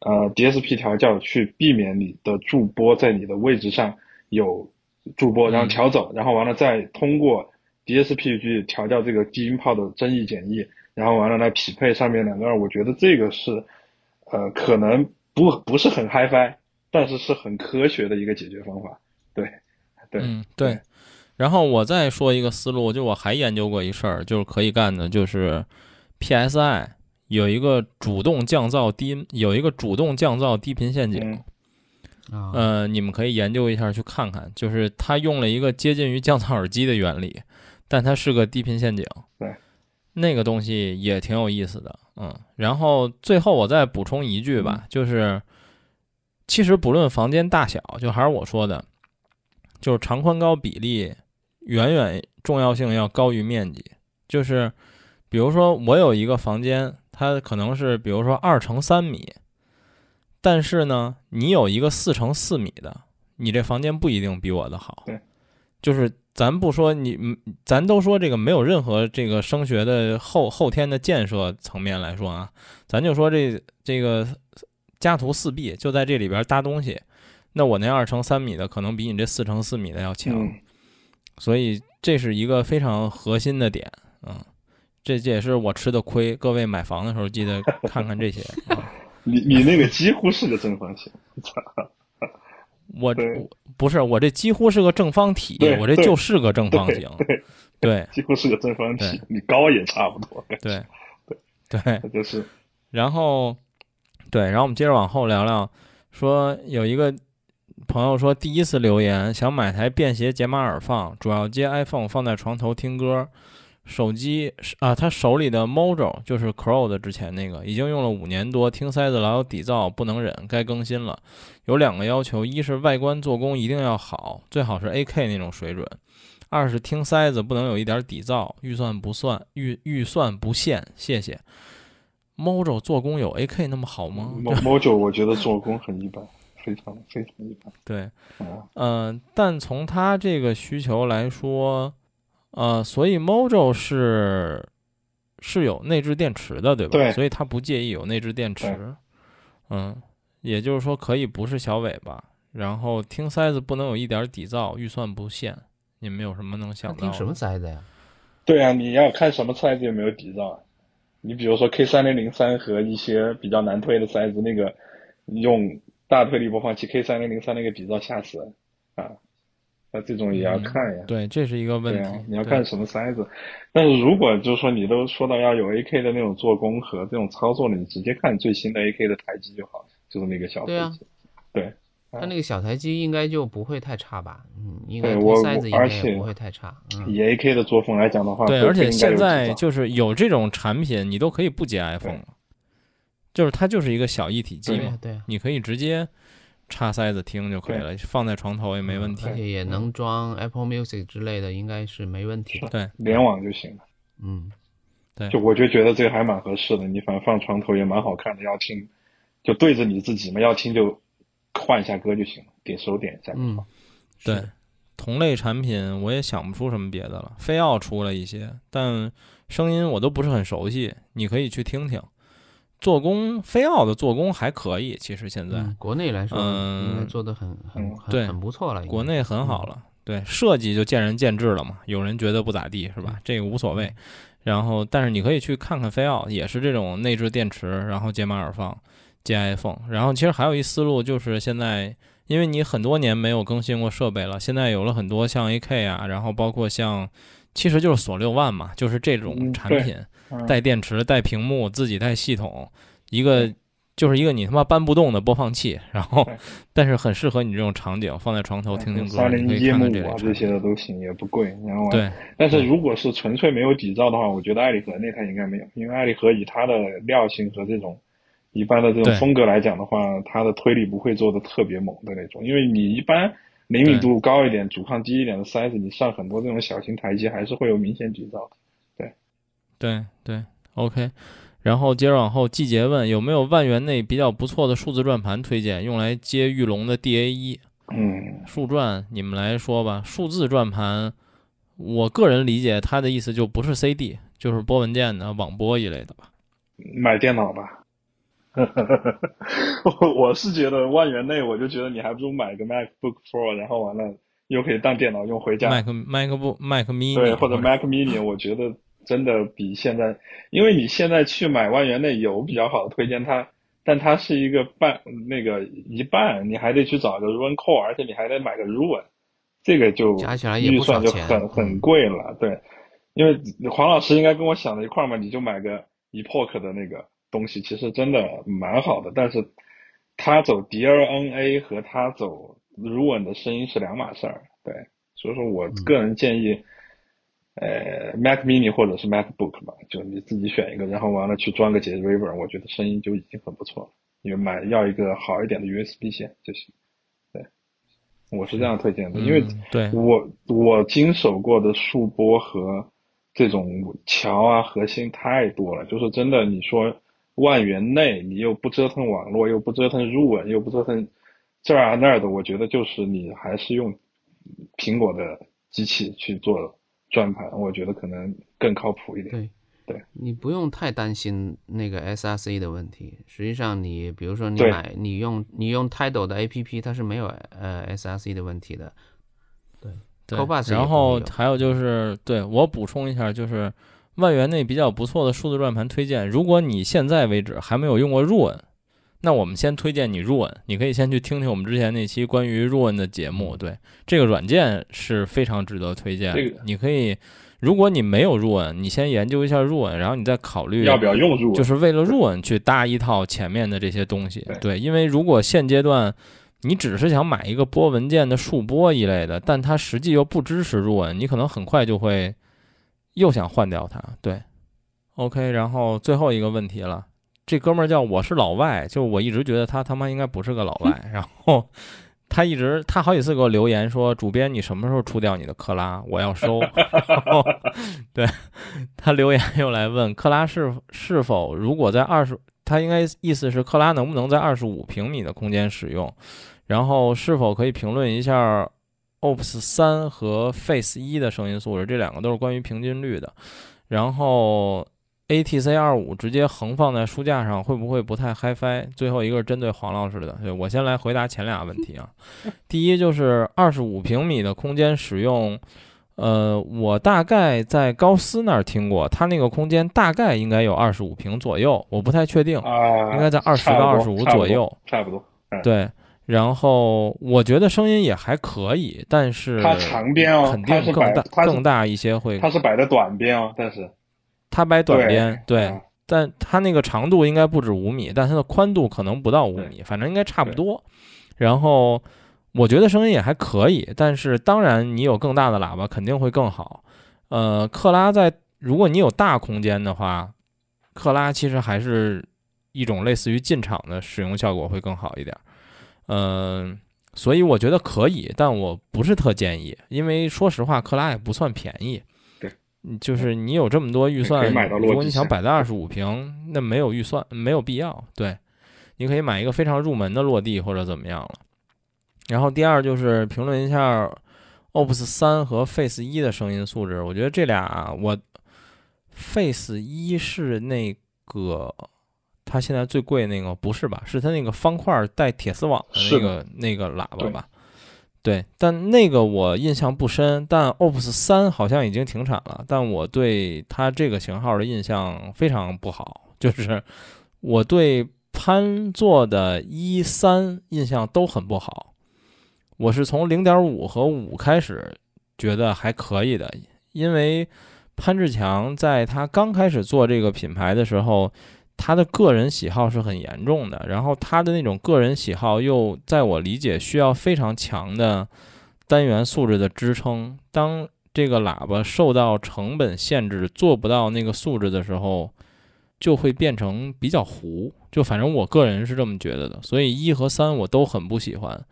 呃，DSP 调教去避免你的驻波在你的位置上有驻波，然后调走，然后完了再通过 DSP 去调教这个低音炮的增益减益，然后完了来匹配上面两个二，我觉得这个是，呃，可能不不是很 HiFi，但是是很科学的一个解决方法，对。嗯，对。然后我再说一个思路，就我还研究过一事儿，就是可以干的，就是 PSI 有一个主动降噪低，有一个主动降噪低频陷阱。啊，呃，你们可以研究一下去看看，就是它用了一个接近于降噪耳机的原理，但它是个低频陷阱。对，那个东西也挺有意思的。嗯，然后最后我再补充一句吧，就是其实不论房间大小，就还是我说的。就是长宽高比例远远重要性要高于面积。就是，比如说我有一个房间，它可能是比如说二乘三米，但是呢，你有一个四乘四米的，你这房间不一定比我的好。就是咱不说你，咱都说这个没有任何这个声学的后后天的建设层面来说啊，咱就说这这个家徒四壁就在这里边搭东西。那我那二乘三米的可能比你这四乘四米的要强，所以这是一个非常核心的点，嗯，这这也是我吃的亏。各位买房的时候记得看看这些。你你那个几乎是个正方形，我不是我这几乎是个正方体，我这就是个正方形，对，几乎是个正方体，你高也差不多，对对对，就是，然后对，然后我们接着往后聊聊，说有一个。朋友说，第一次留言想买台便携解码耳放，主要接 iPhone 放在床头听歌。手机啊，他手里的 Mojo 就是 Crow 的之前那个，已经用了五年多，听塞子老有底噪，不能忍，该更新了。有两个要求：一是外观做工一定要好，最好是 AK 那种水准；二是听塞子不能有一点底噪。预算不算预预算不限，谢谢。Mojo 做工有 AK 那么好吗？Mojo 我觉得做工很一般。非常非常一般。对，嗯，但从他这个需求来说，呃，所以 Mojo 是是有内置电池的，对吧？对。所以他不介意有内置电池。嗯，也就是说可以不是小尾巴，然后听塞子不能有一点底噪，预算不限。你们有什么能想到？听什么塞子呀？对啊，你要看什么塞子有没有底噪。你比如说 K 三零零三和一些比较难推的塞子，那个用。大推力播放器 K 三零零三那个底噪吓死人啊！那这种也要看呀。对，这是一个问题。你要看什么塞子。但是如果就是说你都说到要有 AK 的那种做工和这种操作了，你直接看最新的 AK 的台机就好了，就是那个小对啊，对。它那个小台机应该就不会太差吧？嗯，应该塞子应该也不会太差。以 AK 的作风来讲的话，对，而且现在就是有这种产品，你都可以不接 iPhone 了。就是它就是一个小一体机嘛，对，你可以直接插塞子听就可以了，放在床头也没问题，而且也能装 Apple Music 之类的，应该是没问题。对，联网就行了。嗯，对，就我就觉得这个还蛮合适的，你反正放床头也蛮好看的，要听就对着你自己嘛，要听就换一下歌就行了，点手点一下。嗯，对，同类产品我也想不出什么别的了，非要出了一些，但声音我都不是很熟悉，你可以去听听。做工，飞奥的做工还可以，其实现在国内来说，嗯，做的很很很很不错了，国内很好了。对，设计就见仁见智了嘛，有人觉得不咋地，是吧？这个无所谓。然后，但是你可以去看看飞奥，也是这种内置电池，然后接马耳放，接 iPhone。然后其实还有一思路就是现在，因为你很多年没有更新过设备了，现在有了很多像 AK 啊，然后包括像，其实就是锁六万嘛，就是这种产品，带电池、带屏幕、自己带系统，一个。就是一个你他妈搬不动的播放器，然后，但是很适合你这种场景，放在床头听听歌，你可以看看这啊这些的都行，也不贵。然后对，但是如果是纯粹没有底噪的话，我觉得爱立和那台应该没有，因为爱立和以它的料性和这种一般的这种风格来讲的话，它的推力不会做的特别猛的那种，因为你一般灵敏度高一点、阻抗低一点的塞子，你上很多这种小型台阶还是会有明显底噪。对，对对，OK。然后接着往后，季节问有没有万元内比较不错的数字转盘推荐，用来接玉龙的 DA 一。嗯，数转你们来说吧。数字转盘，我个人理解它的意思就不是 CD，就是播文件的网播一类的吧。买电脑吧。我 我是觉得万元内，我就觉得你还不如买个 MacBook Pro，然后完了又可以当电脑用回家。Mac MacBook Mac Mini 对，或者 Mac Mini，我觉得。真的比现在，因为你现在去买万元内有比较好的推荐，它，但它是一个半那个一半，你还得去找个 Run Core，而且你还得买个 Ruin，这个就加起来预算就很很贵了。对，因为黄老师应该跟我想的一块嘛，你就买个 Epoch 的那个东西，其实真的蛮好的，但是他走 DLNA 和他走 Ruin 的声音是两码事儿。对，所以说我个人建议。呃，Mac Mini 或者是 MacBook 吧，就你自己选一个，然后完了去装个解 River，我觉得声音就已经很不错了。你买要一个好一点的 USB 线就行。对，我是这样推荐的，因为对我我经手过的数波和这种桥啊核心太多了，就是真的，你说万元内你又不折腾网络，又不折腾入文，又不折腾这儿那儿的，我觉得就是你还是用苹果的机器去做。转盘，我觉得可能更靠谱一点。对，对你不用太担心那个 SRC 的问题。实际上，你比如说你买，你用你用 Tidal 的 APP，它是没有呃 SRC 的问题的。对，对。然后还有就是，对我补充一下，就是万元内比较不错的数字转盘推荐。如果你现在为止还没有用过 Roon。那我们先推荐你入稳，你可以先去听听我们之前那期关于入稳的节目。对，这个软件是非常值得推荐。你可以，如果你没有入稳，你先研究一下入稳，然后你再考虑要不要用入稳，就是为了入稳去搭一套前面的这些东西。对，因为如果现阶段你只是想买一个播文件的数播一类的，但它实际又不支持入稳，你可能很快就会又想换掉他。对，OK，然后最后一个问题了。这哥们儿叫我是老外，就我一直觉得他他妈应该不是个老外。然后他一直他好几次给我留言说：“主编，你什么时候出掉你的克拉？我要收。”对他留言又来问克拉是是否如果在二十，他应该意思是克拉能不能在二十五平米的空间使用？然后是否可以评论一下 OPS 三和 Face 一的声音素质？这两个都是关于平均率的。然后。ATC 二五直接横放在书架上会不会不太 HiFi？最后一个是针对黄老师的，对我先来回答前俩问题啊。第一就是二十五平米的空间使用，呃，我大概在高斯那儿听过，他那个空间大概应该有二十五平左右，我不太确定，应该在二十到二十五左右，差不多。对，然后我觉得声音也还可以，但是它长边哦，肯定更大更大一些会，它是摆的短边哦，但是。它摆短边，对，但它那个长度应该不止五米，但它的宽度可能不到五米，反正应该差不多。然后我觉得声音也还可以，但是当然你有更大的喇叭肯定会更好。呃，克拉在如果你有大空间的话，克拉其实还是一种类似于进场的使用效果会更好一点。嗯，所以我觉得可以，但我不是特建议，因为说实话，克拉也不算便宜。就是你有这么多预算，如果你想摆在二十五平，那没有预算，没有必要。对，你可以买一个非常入门的落地或者怎么样了。然后第二就是评论一下 OPS 三和 Face 一的声音素质。我觉得这俩，我 Face 一是那个它现在最贵那个，不是吧？是它那个方块带铁丝网的那个那个喇叭吧？对，但那个我印象不深，但 Opus 三好像已经停产了，但我对它这个型号的印象非常不好，就是我对潘做的一三印象都很不好。我是从零点五和五开始觉得还可以的，因为潘志强在他刚开始做这个品牌的时候，他的个人喜好是很严重的，然后他的那种个人喜好又在我理解需要非常强的单元素质的支撑。当这个喇叭受到成本限制，做不到那个素质的时候，就会变成比较糊。就反正我个人是这么觉得的，所以一和三我都很不喜欢。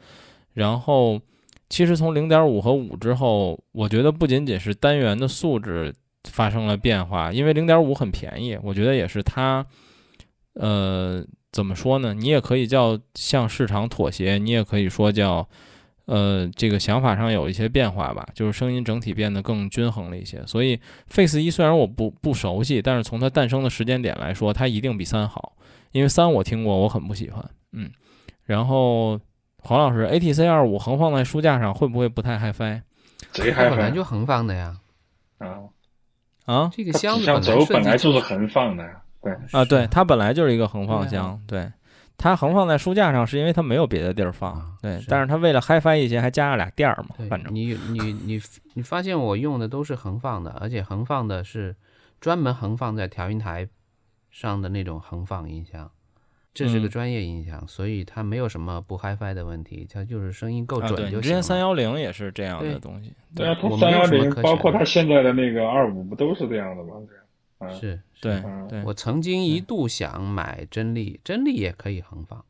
然后，其实从零点五和五之后，我觉得不仅仅是单元的素质发生了变化，因为零点五很便宜，我觉得也是它，呃，怎么说呢？你也可以叫向市场妥协，你也可以说叫，呃，这个想法上有一些变化吧，就是声音整体变得更均衡了一些。所以，Face 一虽然我不不熟悉，但是从它诞生的时间点来说，它一定比三好，因为三我听过，我很不喜欢，嗯，然后。黄老师，ATC 二五横放在书架上会不会不太 HiFi？贼 HiFi，本来就横放的呀。啊啊，这个箱子本来就是横放的呀。对啊，对，它本来就是一个横放箱。对，它横放在书架上是因为它没有别的地儿放。对，但是它为了 HiFi 一些，还加了俩垫儿嘛。反正你你你你发现我用的都是横放的，而且横放的是专门横放在调音台上的那种横放音箱。这是个专业音响，所以它没有什么不 HiFi 的问题，它就是声音够准就行。之前三幺零也是这样的东西，对啊，它三幺零包括它现在的那个二五不都是这样的吗？是，对，对我曾经一度想买真力，真力也可以横放。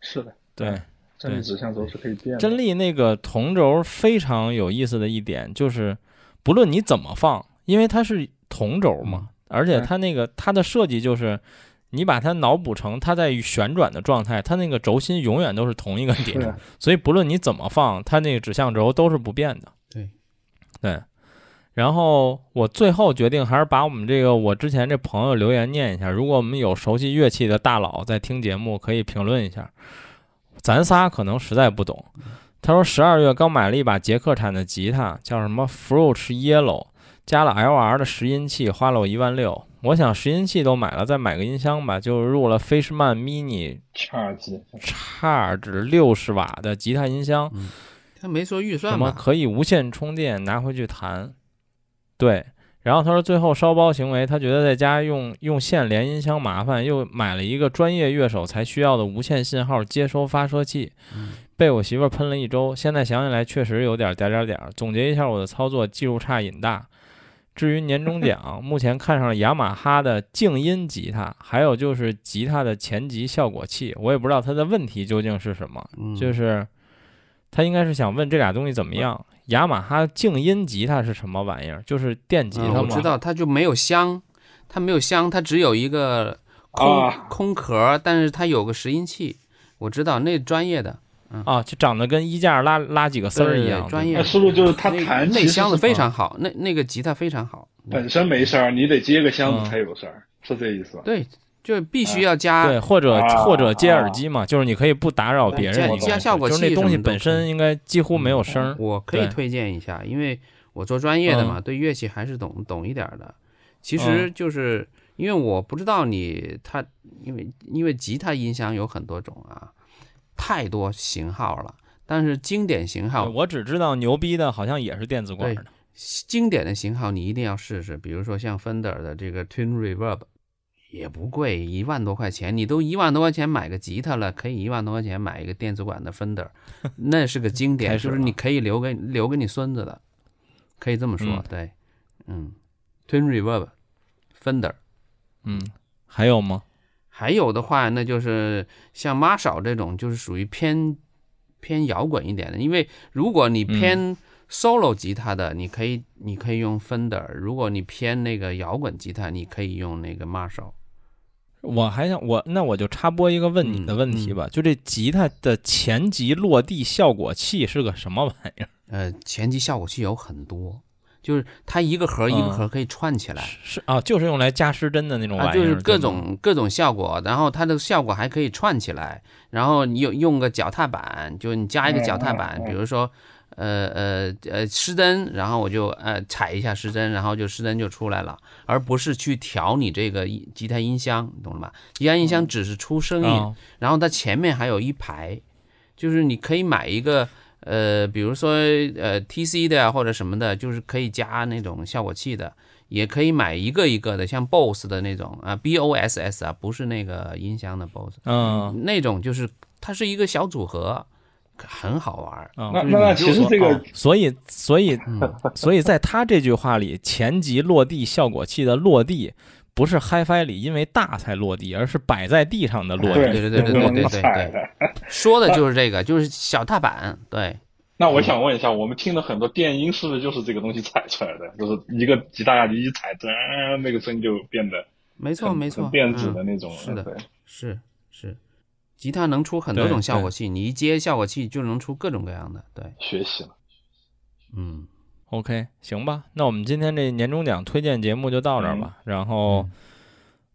是的，对，真力指向轴是可以变。真力那个同轴非常有意思的一点就是，不论你怎么放，因为它是同轴嘛，而且它那个它的设计就是。你把它脑补成它在旋转的状态，它那个轴心永远都是同一个点，所以不论你怎么放，它那个指向轴都是不变的。对，对。然后我最后决定还是把我们这个我之前这朋友留言念一下。如果我们有熟悉乐器的大佬在听节目，可以评论一下。咱仨可能实在不懂。他说十二月刚买了一把捷克产的吉他，叫什么 Fruit Yellow，加了 LR 的拾音器，花了我一万六。我想拾音器都买了，再买个音箱吧。就入了 Fishman Mini Charge Charge 六十瓦的吉他音箱。他没说预算什么可以无线充电拿回去弹。对，然后他说最后烧包行为，他觉得在家用用线连音箱麻烦，又买了一个专业乐手才需要的无线信号接收发射器，被我媳妇喷了一周。现在想起来确实有点点点点。总结一下我的操作：技术差，瘾大。至于年终奖，目前看上了雅马哈的静音吉他，还有就是吉他的前级效果器。我也不知道他的问题究竟是什么，就是他应该是想问这俩东西怎么样。雅马哈静音吉他是什么玩意儿？就是电吉他吗？我知道，它就没有箱，它没有箱，它只有一个空空壳，但是它有个拾音器。我知道那专业的。啊，就长得跟衣架拉拉几个丝儿一样，专业。是不是就是它弹那箱子非常好，那那个吉他非常好，本身没声儿，你得接个箱子才有声儿，是这意思吧？对，就必须要加，对，或者或者接耳机嘛，就是你可以不打扰别人，加效果器，就是那东西本身应该几乎没有声儿。我可以推荐一下，因为我做专业的嘛，对乐器还是懂懂一点的。其实就是因为我不知道你他，因为因为吉他音箱有很多种啊。太多型号了，但是经典型号，我只知道牛逼的，好像也是电子管的。经典的型号你一定要试试，比如说像 Fender 的这个 Twin Reverb，也不贵，一万多块钱，你都一万多块钱买个吉他了，可以一万多块钱买一个电子管的 Fender，那是个经典，就是你可以留给留给你孙子的，可以这么说，对，嗯，Twin Reverb，Fender，嗯，还有吗？还有的话，那就是像 Marshall 这种，就是属于偏偏摇滚一点的。因为如果你偏 solo 吉他的，你可以你可以用 Fender；如果你偏那个摇滚吉他，你可以用那个 Marshall。我还想我那我就插播一个问你的问题吧，就这吉他的前级落地效果器是个什么玩意儿？呃，前级效果器有很多。就是它一个盒一个盒可以串起来，是啊，就是用来加失真的那种玩意儿，就是各种各种效果，然后它的效果还可以串起来，然后你用用个脚踏板，就你加一个脚踏板，比如说。呃呃呃，失真，然后我就呃踩一下失真，然后就失真就出来了，而不是去调你这个吉他音箱，懂了吧？吉他音箱只是出声音，然后它前面还有一排，就是你可以买一个呃，比如说呃 TC 的呀或者什么的，就是可以加那种效果器的，也可以买一个一个的，像 BOSS 的那种啊，BOSS 啊，不是那个音箱的 BOSS，嗯，那种就是它是一个小组合。很好玩那那其实这个，所以所以所以在他这句话里，前级落地效果器的落地不是 HiFi 里因为大才落地，而是摆在地上的落地。对对对对对对对，说的就是这个，就是小踏板。对。那我想问一下，我们听的很多电音是不是就是这个东西踩出来的？就是一个吉他一踩，噔，那个声就变得没错没错，变质的那种。是的，是是。吉他能出很多种效果器，你一接效果器就能出各种各样的。对，学习了。嗯，OK，行吧。那我们今天这年终奖推荐节目就到这儿吧。然后，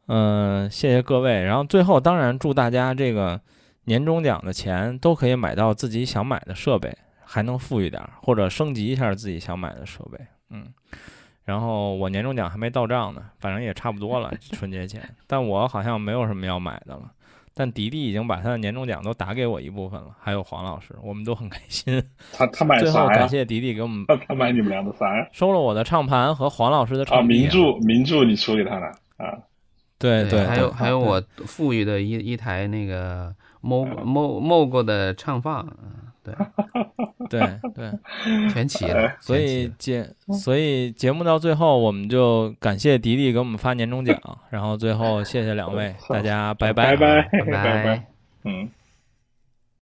嗯，谢谢各位。然后最后，当然祝大家这个年终奖的钱都可以买到自己想买的设备，还能富裕点，或者升级一下自己想买的设备。嗯。然后我年终奖还没到账呢，反正也差不多了，春节前。但我好像没有什么要买的了。但迪迪已经把他的年终奖都打给我一部分了，还有黄老师，我们都很开心。他他买啥最后感谢迪迪给我们。他买你们俩的啥呀？收了我的唱盘和黄老师的唱。啊，名著名著你出给他了啊？对对，还有还有我富裕的一一台那个 Mo Mo Moog 的唱放。对，对对，全齐了。所以节所以节目到最后，我们就感谢迪迪给我们发年终奖，然后最后谢谢两位，大家拜。拜拜。拜拜，嗯。